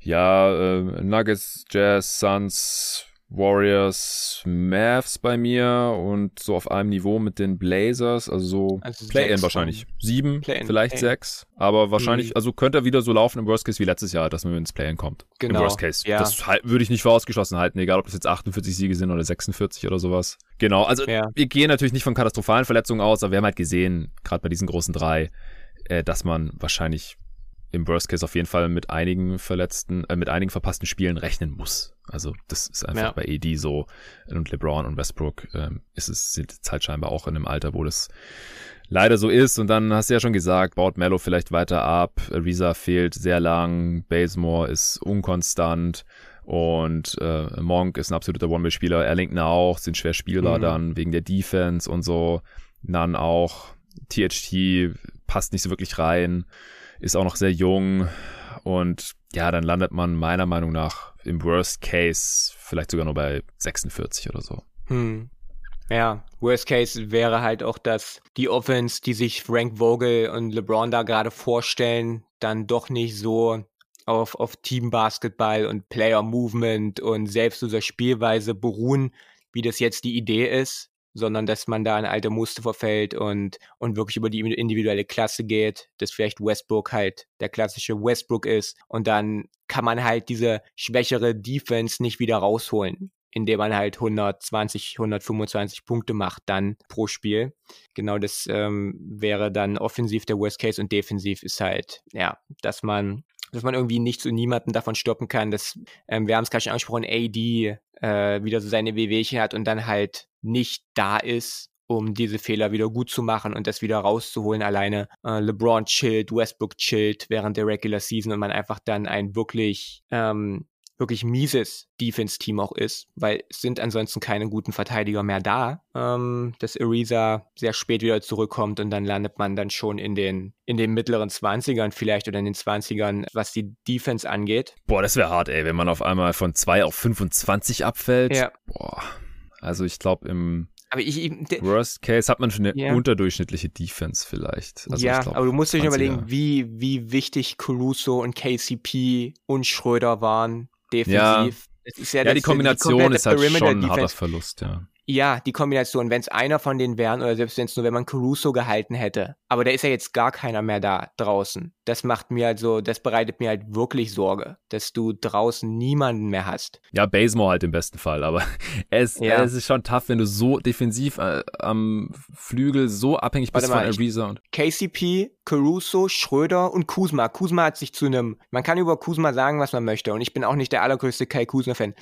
ja, äh, Nuggets, Jazz, Suns, Warriors, Mavs bei mir und so auf einem Niveau mit den Blazers, also so also Play-In wahrscheinlich. Sieben, vielleicht sechs, aber wahrscheinlich, mhm. also könnte er wieder so laufen im Worst Case wie letztes Jahr, dass man ins Play-In kommt. Genau. Im Worst Case. Ja. Das halt, würde ich nicht für ausgeschlossen halten, egal ob das jetzt 48 Siege sind oder 46 oder sowas. Genau, also ja. wir gehen natürlich nicht von katastrophalen Verletzungen aus, aber wir haben halt gesehen, gerade bei diesen großen drei, äh, dass man wahrscheinlich im Worst Case auf jeden Fall mit einigen verletzten, äh, mit einigen verpassten Spielen rechnen muss. Also das ist einfach ja. bei AD so und LeBron und Westbrook ähm, ist es sind jetzt halt scheinbar auch in einem Alter, wo das leider so ist. Und dann hast du ja schon gesagt, baut Mello vielleicht weiter ab. Risa fehlt sehr lang, Bazemore ist unkonstant. Und äh, Monk ist ein absoluter One-Way-Spieler, Erlington auch, sind schwer spielbar mhm. dann wegen der Defense und so. Nan auch. THT passt nicht so wirklich rein ist auch noch sehr jung und ja, dann landet man meiner Meinung nach im Worst Case vielleicht sogar nur bei 46 oder so. Hm. Ja, Worst Case wäre halt auch, dass die Offense, die sich Frank Vogel und LeBron da gerade vorstellen, dann doch nicht so auf, auf Teambasketball und Player Movement und selbstloser Spielweise beruhen, wie das jetzt die Idee ist, sondern dass man da an alte Muster verfällt und, und wirklich über die individuelle Klasse geht, dass vielleicht Westbrook halt der klassische Westbrook ist und dann kann man halt diese schwächere Defense nicht wieder rausholen indem man halt 120, 125 Punkte macht dann pro Spiel. Genau das ähm, wäre dann offensiv der Worst Case und defensiv ist halt, ja, dass man dass man irgendwie nichts und niemanden davon stoppen kann, dass, ähm, wir haben es gerade schon angesprochen, AD äh, wieder so seine Wehwehchen hat und dann halt nicht da ist, um diese Fehler wieder gut zu machen und das wieder rauszuholen alleine. Äh, LeBron chillt, Westbrook chillt während der Regular Season und man einfach dann ein wirklich ähm, wirklich mieses Defense-Team auch ist, weil es sind ansonsten keine guten Verteidiger mehr da, ähm, dass Ariza sehr spät wieder zurückkommt und dann landet man dann schon in den, in den mittleren 20ern vielleicht oder in den 20ern, was die Defense angeht. Boah, das wäre hart, ey, wenn man auf einmal von 2 auf 25 abfällt. Ja. Boah. Also ich glaube im aber ich, Worst Case hat man schon eine yeah. unterdurchschnittliche Defense vielleicht. Also ja, glaub, aber du musst dir überlegen, wie, wie wichtig Caruso und KCP und Schröder waren defensiv. Ja, ja, ja die Kombination die ist halt schon ein harter Verlust, ja. Ja, die Kombination, wenn es einer von denen wären oder selbst wenn es nur, wenn man Caruso gehalten hätte. Aber da ist ja jetzt gar keiner mehr da draußen. Das macht mir also, das bereitet mir halt wirklich Sorge, dass du draußen niemanden mehr hast. Ja, Basemore halt im besten Fall, aber es, ja. es ist schon tough, wenn du so defensiv äh, am Flügel so abhängig bist Warte von Ariza. KCP, Caruso, Schröder und Kuzma. Kuzma hat sich zu einem, man kann über Kuzma sagen, was man möchte und ich bin auch nicht der allergrößte Kai Kuzma-Fan,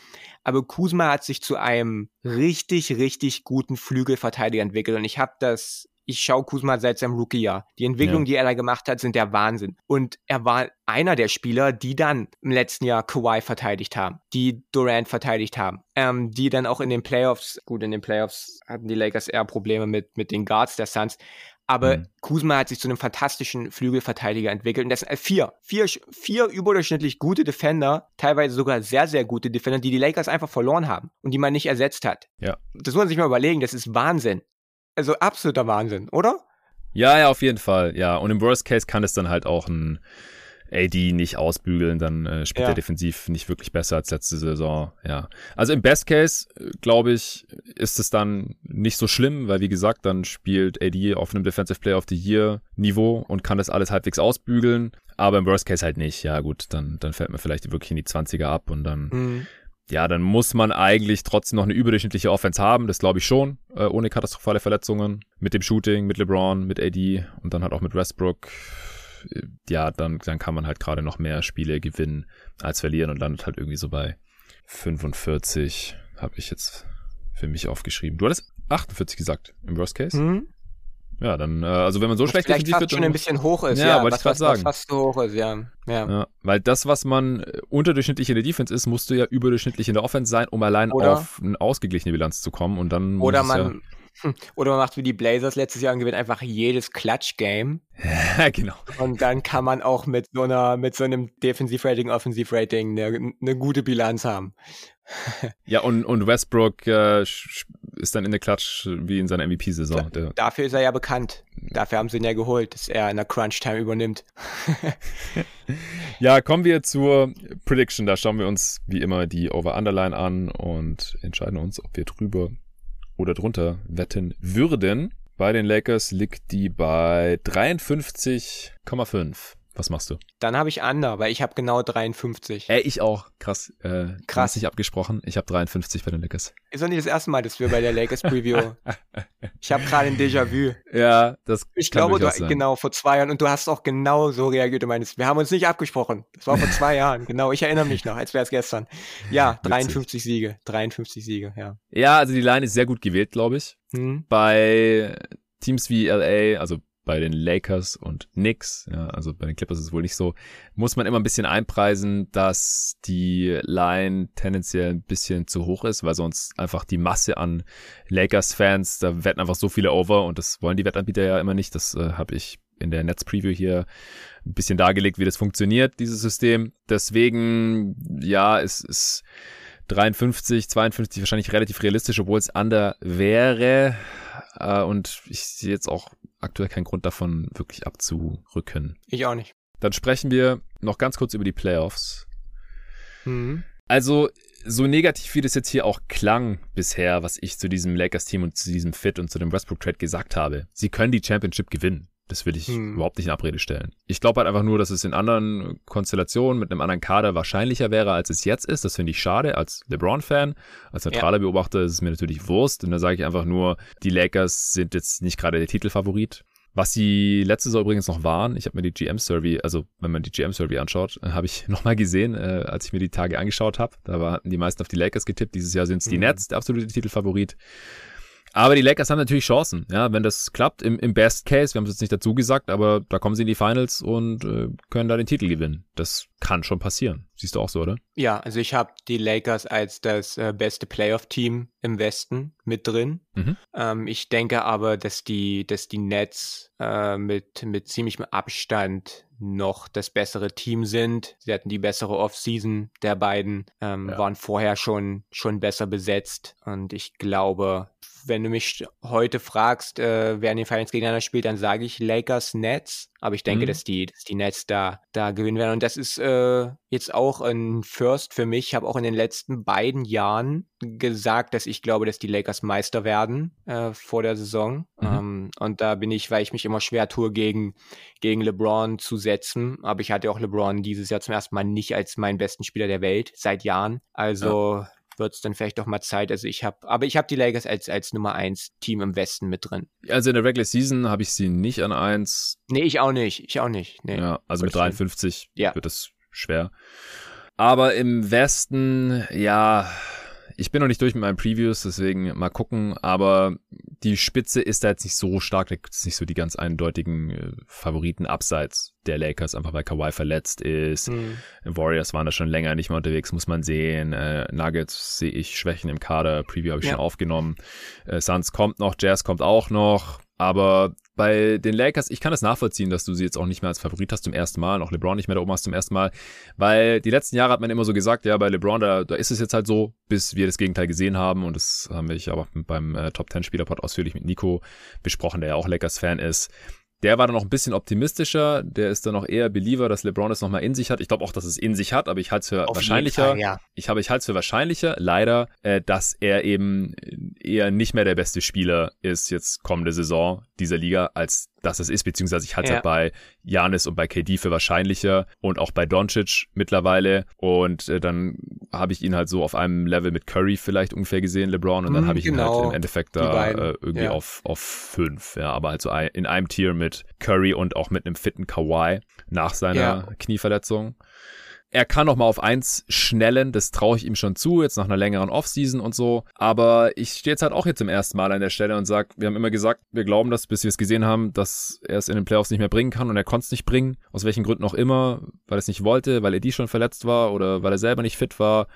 aber Kuzma hat sich zu einem richtig, richtig guten Flügelverteidiger entwickelt. Und ich habe das, ich schaue Kuzma seit seinem Rookie-Jahr. Die Entwicklung, ja. die er da gemacht hat, sind der Wahnsinn. Und er war einer der Spieler, die dann im letzten Jahr Kawhi verteidigt haben, die Durant verteidigt haben, ähm, die dann auch in den Playoffs, gut, in den Playoffs hatten die Lakers eher Probleme mit, mit den Guards der Suns, aber mhm. Kuzma hat sich zu einem fantastischen Flügelverteidiger entwickelt. Und das sind vier, vier, vier überdurchschnittlich gute Defender, teilweise sogar sehr, sehr gute Defender, die die Lakers einfach verloren haben und die man nicht ersetzt hat. Ja. Das muss man sich mal überlegen. Das ist Wahnsinn. Also absoluter Wahnsinn, oder? Ja, ja, auf jeden Fall. Ja. Und im Worst Case kann es dann halt auch ein AD nicht ausbügeln, dann äh, spielt ja. er defensiv nicht wirklich besser als letzte Saison. Ja. Also im Best Case, äh, glaube ich, ist es dann nicht so schlimm, weil wie gesagt, dann spielt AD auf einem Defensive Player of the Year Niveau und kann das alles halbwegs ausbügeln. Aber im Worst Case halt nicht. Ja, gut, dann, dann fällt man vielleicht wirklich in die 20er ab und dann, mhm. Ja, dann muss man eigentlich trotzdem noch eine überdurchschnittliche Offense haben. Das glaube ich schon, äh, ohne katastrophale Verletzungen. Mit dem Shooting, mit LeBron, mit AD und dann halt auch mit Westbrook ja, dann, dann kann man halt gerade noch mehr Spiele gewinnen als verlieren und landet halt irgendwie so bei 45, habe ich jetzt für mich aufgeschrieben. Du hattest 48 gesagt im Worst Case? Mhm. Ja, dann, äh, also wenn man so was schlecht defensiv wird. schon ein bisschen hoch ist, ja, ja wollte ich gerade sagen. Was fast so hoch ist, ja. ja. ja. Weil das, was man äh, unterdurchschnittlich in der Defense ist, musst du ja überdurchschnittlich in der Offense sein, um allein Oder auf eine ausgeglichene Bilanz zu kommen und dann. Oder man, Oder man macht wie die Blazers letztes Jahr und gewinnt einfach jedes Clutch-Game. Ja, genau. Und dann kann man auch mit so einer, mit so einem Defensiv-Rating, Offensiv-Rating eine, eine gute Bilanz haben. ja, und, und Westbrook äh, ist dann in der Clutch wie in seiner MVP-Saison. Dafür ist er ja bekannt. Dafür haben sie ihn ja geholt, dass er in der Crunch-Time übernimmt. ja, kommen wir zur Prediction. Da schauen wir uns wie immer die Over-Underline an und entscheiden uns, ob wir drüber oder drunter wetten würden. Bei den Lakers liegt die bei 53,5. Was machst du? Dann habe ich Under, weil ich habe genau 53. Ey, ich auch. Krass. Äh, Krass. Nicht abgesprochen. Ich habe 53 bei den Lakers. Ist doch nicht das erste Mal, dass wir bei der Lakers Preview. ich habe gerade ein Déjà-vu. Ja, das Ich glaube, du, genau, vor zwei Jahren. Und du hast auch genau so reagiert. Du meinst, wir haben uns nicht abgesprochen. Das war vor zwei Jahren. Genau, ich erinnere mich noch, als wäre es gestern. Ja, 53 Siege. 53 Siege, ja. Ja, also die Line ist sehr gut gewählt, glaube ich. Hm. Bei Teams wie LA, also bei den Lakers und Knicks, ja, also bei den Clippers ist es wohl nicht so, muss man immer ein bisschen einpreisen, dass die Line tendenziell ein bisschen zu hoch ist, weil sonst einfach die Masse an Lakers-Fans, da wetten einfach so viele over und das wollen die Wettanbieter ja immer nicht. Das äh, habe ich in der Netz-Preview hier ein bisschen dargelegt, wie das funktioniert, dieses System. Deswegen, ja, es ist 53, 52 wahrscheinlich relativ realistisch, obwohl es under wäre. Äh, und ich sehe jetzt auch aktuell keinen Grund davon, wirklich abzurücken. Ich auch nicht. Dann sprechen wir noch ganz kurz über die Playoffs. Mhm. Also, so negativ wie das jetzt hier auch klang bisher, was ich zu diesem Lakers-Team und zu diesem Fit und zu dem Westbrook-Trade gesagt habe, sie können die Championship gewinnen. Das will ich hm. überhaupt nicht in Abrede stellen. Ich glaube halt einfach nur, dass es in anderen Konstellationen mit einem anderen Kader wahrscheinlicher wäre, als es jetzt ist. Das finde ich schade als LeBron-Fan. Als neutraler ja. Beobachter ist es mir natürlich Wurst. Und da sage ich einfach nur, die Lakers sind jetzt nicht gerade der Titelfavorit. Was sie letzte Saison übrigens noch waren, ich habe mir die GM-Survey, also wenn man die GM-Survey anschaut, äh, habe ich nochmal gesehen, äh, als ich mir die Tage angeschaut habe. Da hatten die meisten auf die Lakers getippt. Dieses Jahr sind es die mhm. Nets, der absolute Titelfavorit. Aber die Lakers haben natürlich Chancen, ja, wenn das klappt. Im, im Best Case, wir haben es jetzt nicht dazu gesagt, aber da kommen sie in die Finals und äh, können da den Titel gewinnen. Das kann schon passieren. Siehst du auch so, oder? Ja, also ich habe die Lakers als das äh, beste Playoff-Team im Westen mit drin. Mhm. Ähm, ich denke aber, dass die, dass die Nets äh, mit, mit ziemlichem Abstand noch das bessere Team sind. Sie hatten die bessere Offseason der beiden, ähm, ja. waren vorher schon, schon besser besetzt. Und ich glaube, wenn du mich heute fragst, äh, wer in den Finals gegeneinander spielt, dann sage ich Lakers Nets. Aber ich denke, mhm. dass, die, dass die Nets da, da gewinnen werden. Und das ist äh, jetzt auch ein First für mich. Ich habe auch in den letzten beiden Jahren gesagt, dass ich glaube, dass die Lakers Meister werden äh, vor der Saison. Mhm. Ähm, und da bin ich, weil ich mich immer schwer tue, gegen, gegen LeBron zu setzen. Aber ich hatte auch LeBron dieses Jahr zum ersten Mal nicht als meinen besten Spieler der Welt seit Jahren. Also ja wird es dann vielleicht doch mal Zeit. Also ich habe, aber ich habe die Lakers als, als Nummer 1 Team im Westen mit drin. Also in der Regular Season habe ich sie nicht an 1. Nee, ich auch nicht. Ich auch nicht. Nee. Ja, also mit 53 ja. wird es schwer. Aber im Westen, ja, ich bin noch nicht durch mit meinen Previews, deswegen mal gucken. Aber die Spitze ist da jetzt nicht so stark. Da gibt es nicht so die ganz eindeutigen äh, Favoriten abseits der Lakers, einfach weil Kawhi verletzt ist. Mhm. Warriors waren da schon länger nicht mehr unterwegs, muss man sehen. Äh, Nuggets sehe ich Schwächen im Kader. Preview habe ich ja. schon aufgenommen. Äh, Suns kommt noch, Jazz kommt auch noch. Aber bei den Lakers, ich kann es das nachvollziehen, dass du sie jetzt auch nicht mehr als Favorit hast zum ersten Mal, auch LeBron nicht mehr da oben hast zum ersten Mal, weil die letzten Jahre hat man immer so gesagt, ja, bei LeBron, da, da ist es jetzt halt so, bis wir das Gegenteil gesehen haben und das haben wir aber beim äh, Top 10 Spielerpod ausführlich mit Nico besprochen, der ja auch Lakers-Fan ist. Der war dann noch ein bisschen optimistischer. Der ist dann noch eher Believer, dass LeBron es nochmal in sich hat. Ich glaube auch, dass es in sich hat, aber ich halte es für Auf wahrscheinlicher. Fall, ja. Ich habe, ich halte es für wahrscheinlicher, leider, äh, dass er eben eher nicht mehr der beste Spieler ist jetzt kommende Saison dieser Liga, als dass es ist, beziehungsweise ich halte es ja. halt bei Janis und bei KD für wahrscheinlicher und auch bei Doncic mittlerweile. Und äh, dann habe ich ihn halt so auf einem Level mit Curry vielleicht ungefähr gesehen, LeBron, und dann mhm, habe ich genau. ihn halt genau. im Endeffekt da äh, irgendwie ja. auf, auf fünf, ja, aber halt so ein, in einem Tier mit Curry und auch mit einem fitten Kawhi nach seiner ja. Knieverletzung. Er kann noch mal auf eins schnellen, das traue ich ihm schon zu, jetzt nach einer längeren Offseason und so. Aber ich stehe jetzt halt auch jetzt zum ersten Mal an der Stelle und sage, wir haben immer gesagt, wir glauben das, bis wir es gesehen haben, dass er es in den Playoffs nicht mehr bringen kann und er konnte es nicht bringen. Aus welchen Gründen auch immer, weil er es nicht wollte, weil er die schon verletzt war oder weil er selber nicht fit war.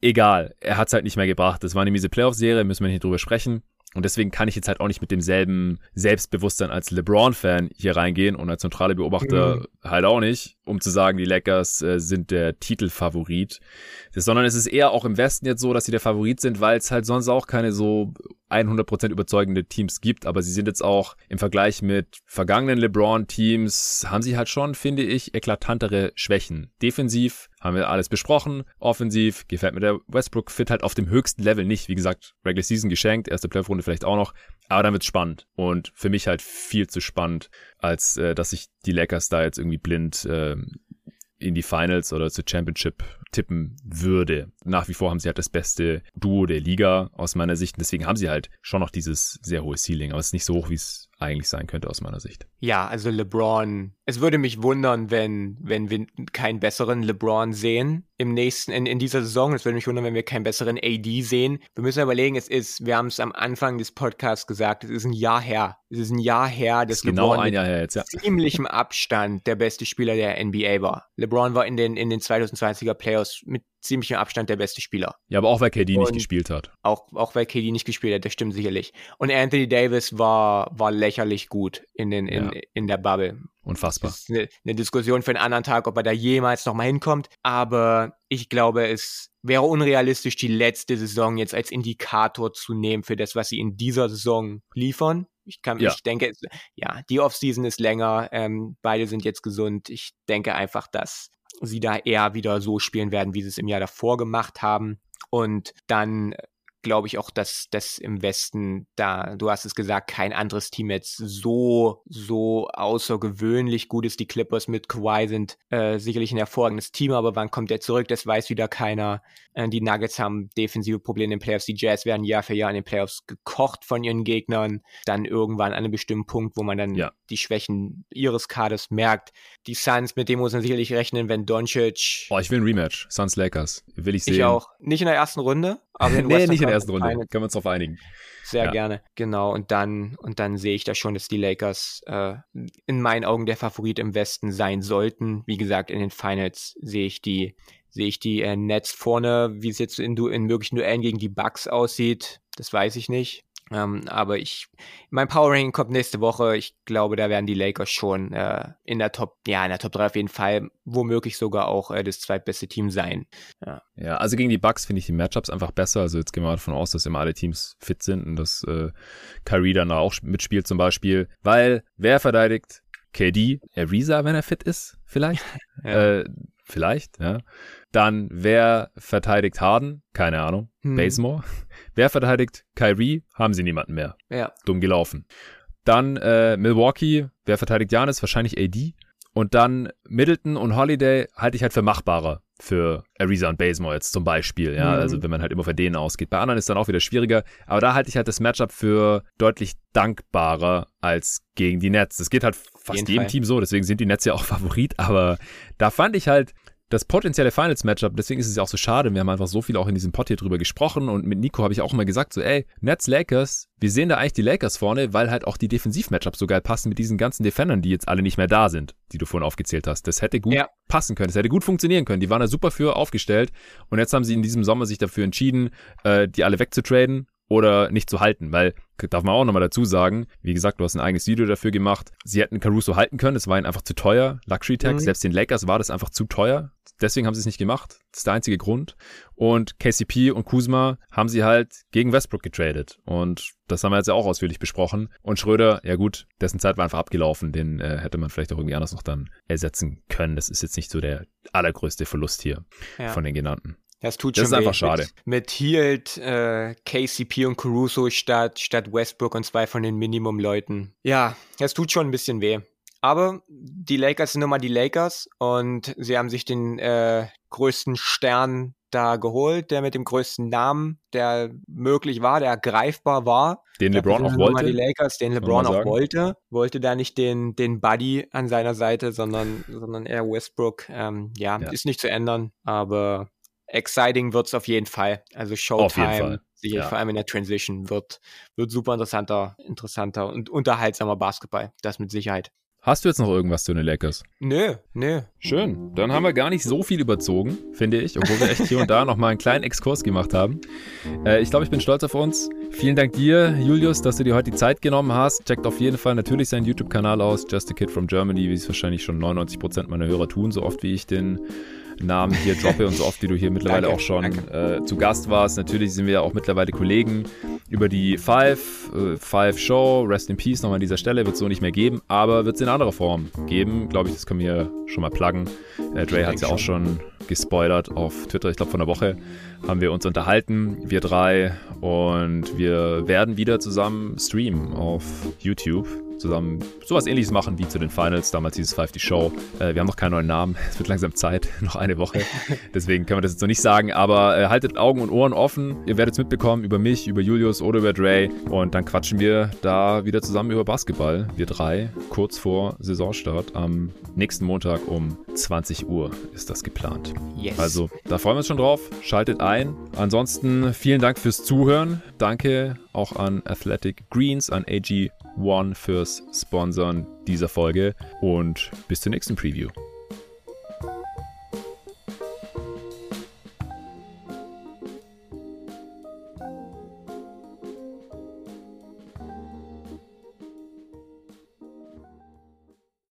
Egal, er hat es halt nicht mehr gebracht. Das war eine miese Playoff-Serie, müssen wir nicht drüber sprechen. Und deswegen kann ich jetzt halt auch nicht mit demselben Selbstbewusstsein als LeBron-Fan hier reingehen und als neutrale Beobachter mhm. halt auch nicht, um zu sagen, die Lakers äh, sind der Titelfavorit. Sondern es ist eher auch im Westen jetzt so, dass sie der Favorit sind, weil es halt sonst auch keine so 100% überzeugende Teams gibt, aber sie sind jetzt auch im Vergleich mit vergangenen LeBron-Teams, haben sie halt schon, finde ich, eklatantere Schwächen. Defensiv haben wir alles besprochen, offensiv gefällt mir der Westbrook-Fit halt auf dem höchsten Level nicht. Wie gesagt, Regular Season geschenkt, erste Playoff-Runde vielleicht auch noch, aber dann wird's spannend und für mich halt viel zu spannend, als äh, dass sich die Lakers da jetzt irgendwie blind äh, in die Finals oder zur Championship tippen würde. Nach wie vor haben sie halt das beste Duo der Liga aus meiner Sicht. Deswegen haben sie halt schon noch dieses sehr hohe Ceiling, aber es ist nicht so hoch, wie es eigentlich sein könnte aus meiner Sicht. Ja, also LeBron, es würde mich wundern, wenn, wenn wir keinen besseren LeBron sehen im nächsten, in, in dieser Saison. Es würde mich wundern, wenn wir keinen besseren AD sehen. Wir müssen überlegen, es ist, wir haben es am Anfang des Podcasts gesagt, es ist ein Jahr her. Es ist ein Jahr her, dass genau LeBron ein Jahr her jetzt, ja. ziemlichem Abstand der beste Spieler der NBA war. LeBron war in den, in den 2020er Playoffs mit ziemlich im Abstand der beste Spieler. Ja, aber auch weil KD und nicht gespielt hat. Auch, auch weil KD nicht gespielt hat, das stimmt sicherlich. Und Anthony Davis war, war lächerlich gut in, den, in, ja. in der Bubble. Unfassbar. Das ist eine, eine Diskussion für einen anderen Tag, ob er da jemals nochmal hinkommt. Aber ich glaube, es wäre unrealistisch, die letzte Saison jetzt als Indikator zu nehmen für das, was sie in dieser Saison liefern. Ich kann, ja. ich denke, ja, die Offseason ist länger. Ähm, beide sind jetzt gesund. Ich denke einfach, dass sie da eher wieder so spielen werden, wie sie es im Jahr davor gemacht haben. Und dann glaube ich auch, dass das im Westen da, du hast es gesagt, kein anderes Team jetzt so, so außergewöhnlich gut ist. Die Clippers mit Kawhi sind äh, sicherlich ein hervorragendes Team, aber wann kommt er zurück? Das weiß wieder keiner. Äh, die Nuggets haben defensive Probleme in den Playoffs. Die Jazz werden Jahr für Jahr in den Playoffs gekocht von ihren Gegnern. Dann irgendwann an einem bestimmten Punkt, wo man dann ja. Die Schwächen ihres Kaders merkt. Die Suns, mit dem muss man sicherlich rechnen, wenn Doncic. Oh, ich will ein Rematch. Suns Lakers. Will ich sehen. Ich auch. Nicht in der ersten Runde, aber in nee, nicht in der ersten Runde. Können wir uns darauf einigen. Sehr ja. gerne. Genau. Und dann, und dann sehe ich da schon, dass die Lakers äh, in meinen Augen der Favorit im Westen sein sollten. Wie gesagt, in den Finals sehe ich die sehe ich die äh, Nets vorne, wie es jetzt in, in möglichen Duellen gegen die Bucks aussieht, das weiß ich nicht. Ähm, aber ich, mein Power Ranking kommt nächste Woche. Ich glaube, da werden die Lakers schon äh, in der Top, ja, in der Top 3 auf jeden Fall, womöglich sogar auch äh, das zweitbeste Team sein. Ja, ja also gegen die Bucks finde ich die Matchups einfach besser. Also jetzt gehen wir davon aus, dass immer alle Teams fit sind und dass äh, Kyrie dann auch mitspielt zum Beispiel. Weil wer verteidigt KD? Ariza, wenn er fit ist, vielleicht? ja. äh, vielleicht, ja. Dann, wer verteidigt Harden? Keine Ahnung. Hm. Basemore. Wer verteidigt Kyrie? Haben sie niemanden mehr. Ja. Dumm gelaufen. Dann äh, Milwaukee. Wer verteidigt Janis? Wahrscheinlich AD. Und dann Middleton und Holiday halte ich halt für machbarer für Ariza und Basemore jetzt zum Beispiel. Ja, mhm. also wenn man halt immer von denen ausgeht. Bei anderen ist dann auch wieder schwieriger. Aber da halte ich halt das Matchup für deutlich dankbarer als gegen die Nets. Das geht halt fast jedem Fall. Team so. Deswegen sind die Nets ja auch Favorit. Aber da fand ich halt, das potenzielle Finals-Matchup, deswegen ist es ja auch so schade, wir haben einfach so viel auch in diesem Pod hier drüber gesprochen und mit Nico habe ich auch immer gesagt, so ey, Nets Lakers, wir sehen da eigentlich die Lakers vorne, weil halt auch die Defensiv-Matchups so geil passen mit diesen ganzen Defendern, die jetzt alle nicht mehr da sind, die du vorhin aufgezählt hast. Das hätte gut ja. passen können, das hätte gut funktionieren können. Die waren da super für aufgestellt und jetzt haben sie in diesem Sommer sich dafür entschieden, äh, die alle wegzutraden oder nicht zu halten, weil, darf man auch nochmal dazu sagen, wie gesagt, du hast ein eigenes Video dafür gemacht. Sie hätten Caruso halten können, es war ihnen einfach zu teuer. Luxury Tax, mhm. selbst den Lakers war das einfach zu teuer. Deswegen haben sie es nicht gemacht. Das ist der einzige Grund. Und KCP und Kuzma haben sie halt gegen Westbrook getradet. Und das haben wir jetzt ja auch ausführlich besprochen. Und Schröder, ja gut, dessen Zeit war einfach abgelaufen. Den äh, hätte man vielleicht auch irgendwie anders noch dann ersetzen können. Das ist jetzt nicht so der allergrößte Verlust hier ja. von den genannten. Das tut das schon ist einfach schade. Mit, mit Hield, äh, KCP und Caruso statt, statt Westbrook und zwei von den Minimum-Leuten. Ja, das tut schon ein bisschen weh. Aber die Lakers sind nun mal die Lakers und sie haben sich den äh, größten Stern da geholt, der mit dem größten Namen, der möglich war, der greifbar war. Den LeBron auch wollte. Die Lakers, den LeBron auch wollte. Wollte da nicht den, den Buddy an seiner Seite, sondern, sondern eher Westbrook. Ähm, ja, ja, ist nicht zu ändern, aber exciting wird es auf jeden Fall. Also Showtime, sicherlich ja. vor allem in der Transition, wird, wird super interessanter, interessanter und unterhaltsamer Basketball. Das mit Sicherheit. Hast du jetzt noch irgendwas zu den Lakers? Nö, nö. Schön. Dann haben wir gar nicht so viel überzogen, finde ich, obwohl wir echt hier und da nochmal einen kleinen Exkurs gemacht haben. Äh, ich glaube, ich bin stolz auf uns. Vielen Dank dir, Julius, dass du dir heute die Zeit genommen hast. Checkt auf jeden Fall natürlich seinen YouTube-Kanal aus, Just a Kid from Germany, wie es wahrscheinlich schon 99% meiner Hörer tun, so oft wie ich den Namen hier droppe und so oft wie du hier mittlerweile danke, auch schon äh, zu Gast warst. Natürlich sind wir ja auch mittlerweile Kollegen über die Five, äh, Five Show, Rest in Peace nochmal an dieser Stelle, wird es so nicht mehr geben, aber wird es in anderer Form geben. Glaube ich, das können wir schon mal pluggen. Äh, Dre hat es ja auch schon gespoilert auf Twitter, ich glaube von der Woche haben wir uns unterhalten, wir drei, und wir werden wieder zusammen streamen auf YouTube zusammen sowas ähnliches machen wie zu den Finals, damals dieses Five die Show. Äh, wir haben noch keinen neuen Namen, es wird langsam Zeit, noch eine Woche. Deswegen können wir das jetzt noch nicht sagen, aber äh, haltet Augen und Ohren offen. Ihr werdet es mitbekommen über mich, über Julius oder über Dre und dann quatschen wir da wieder zusammen über Basketball. Wir drei, kurz vor Saisonstart am nächsten Montag um 20 Uhr ist das geplant. Yes. Also da freuen wir uns schon drauf. Schaltet ein. Ansonsten vielen Dank fürs Zuhören. Danke auch an Athletic Greens, an AG1 fürs Sponsoren dieser Folge und bis zur nächsten Preview.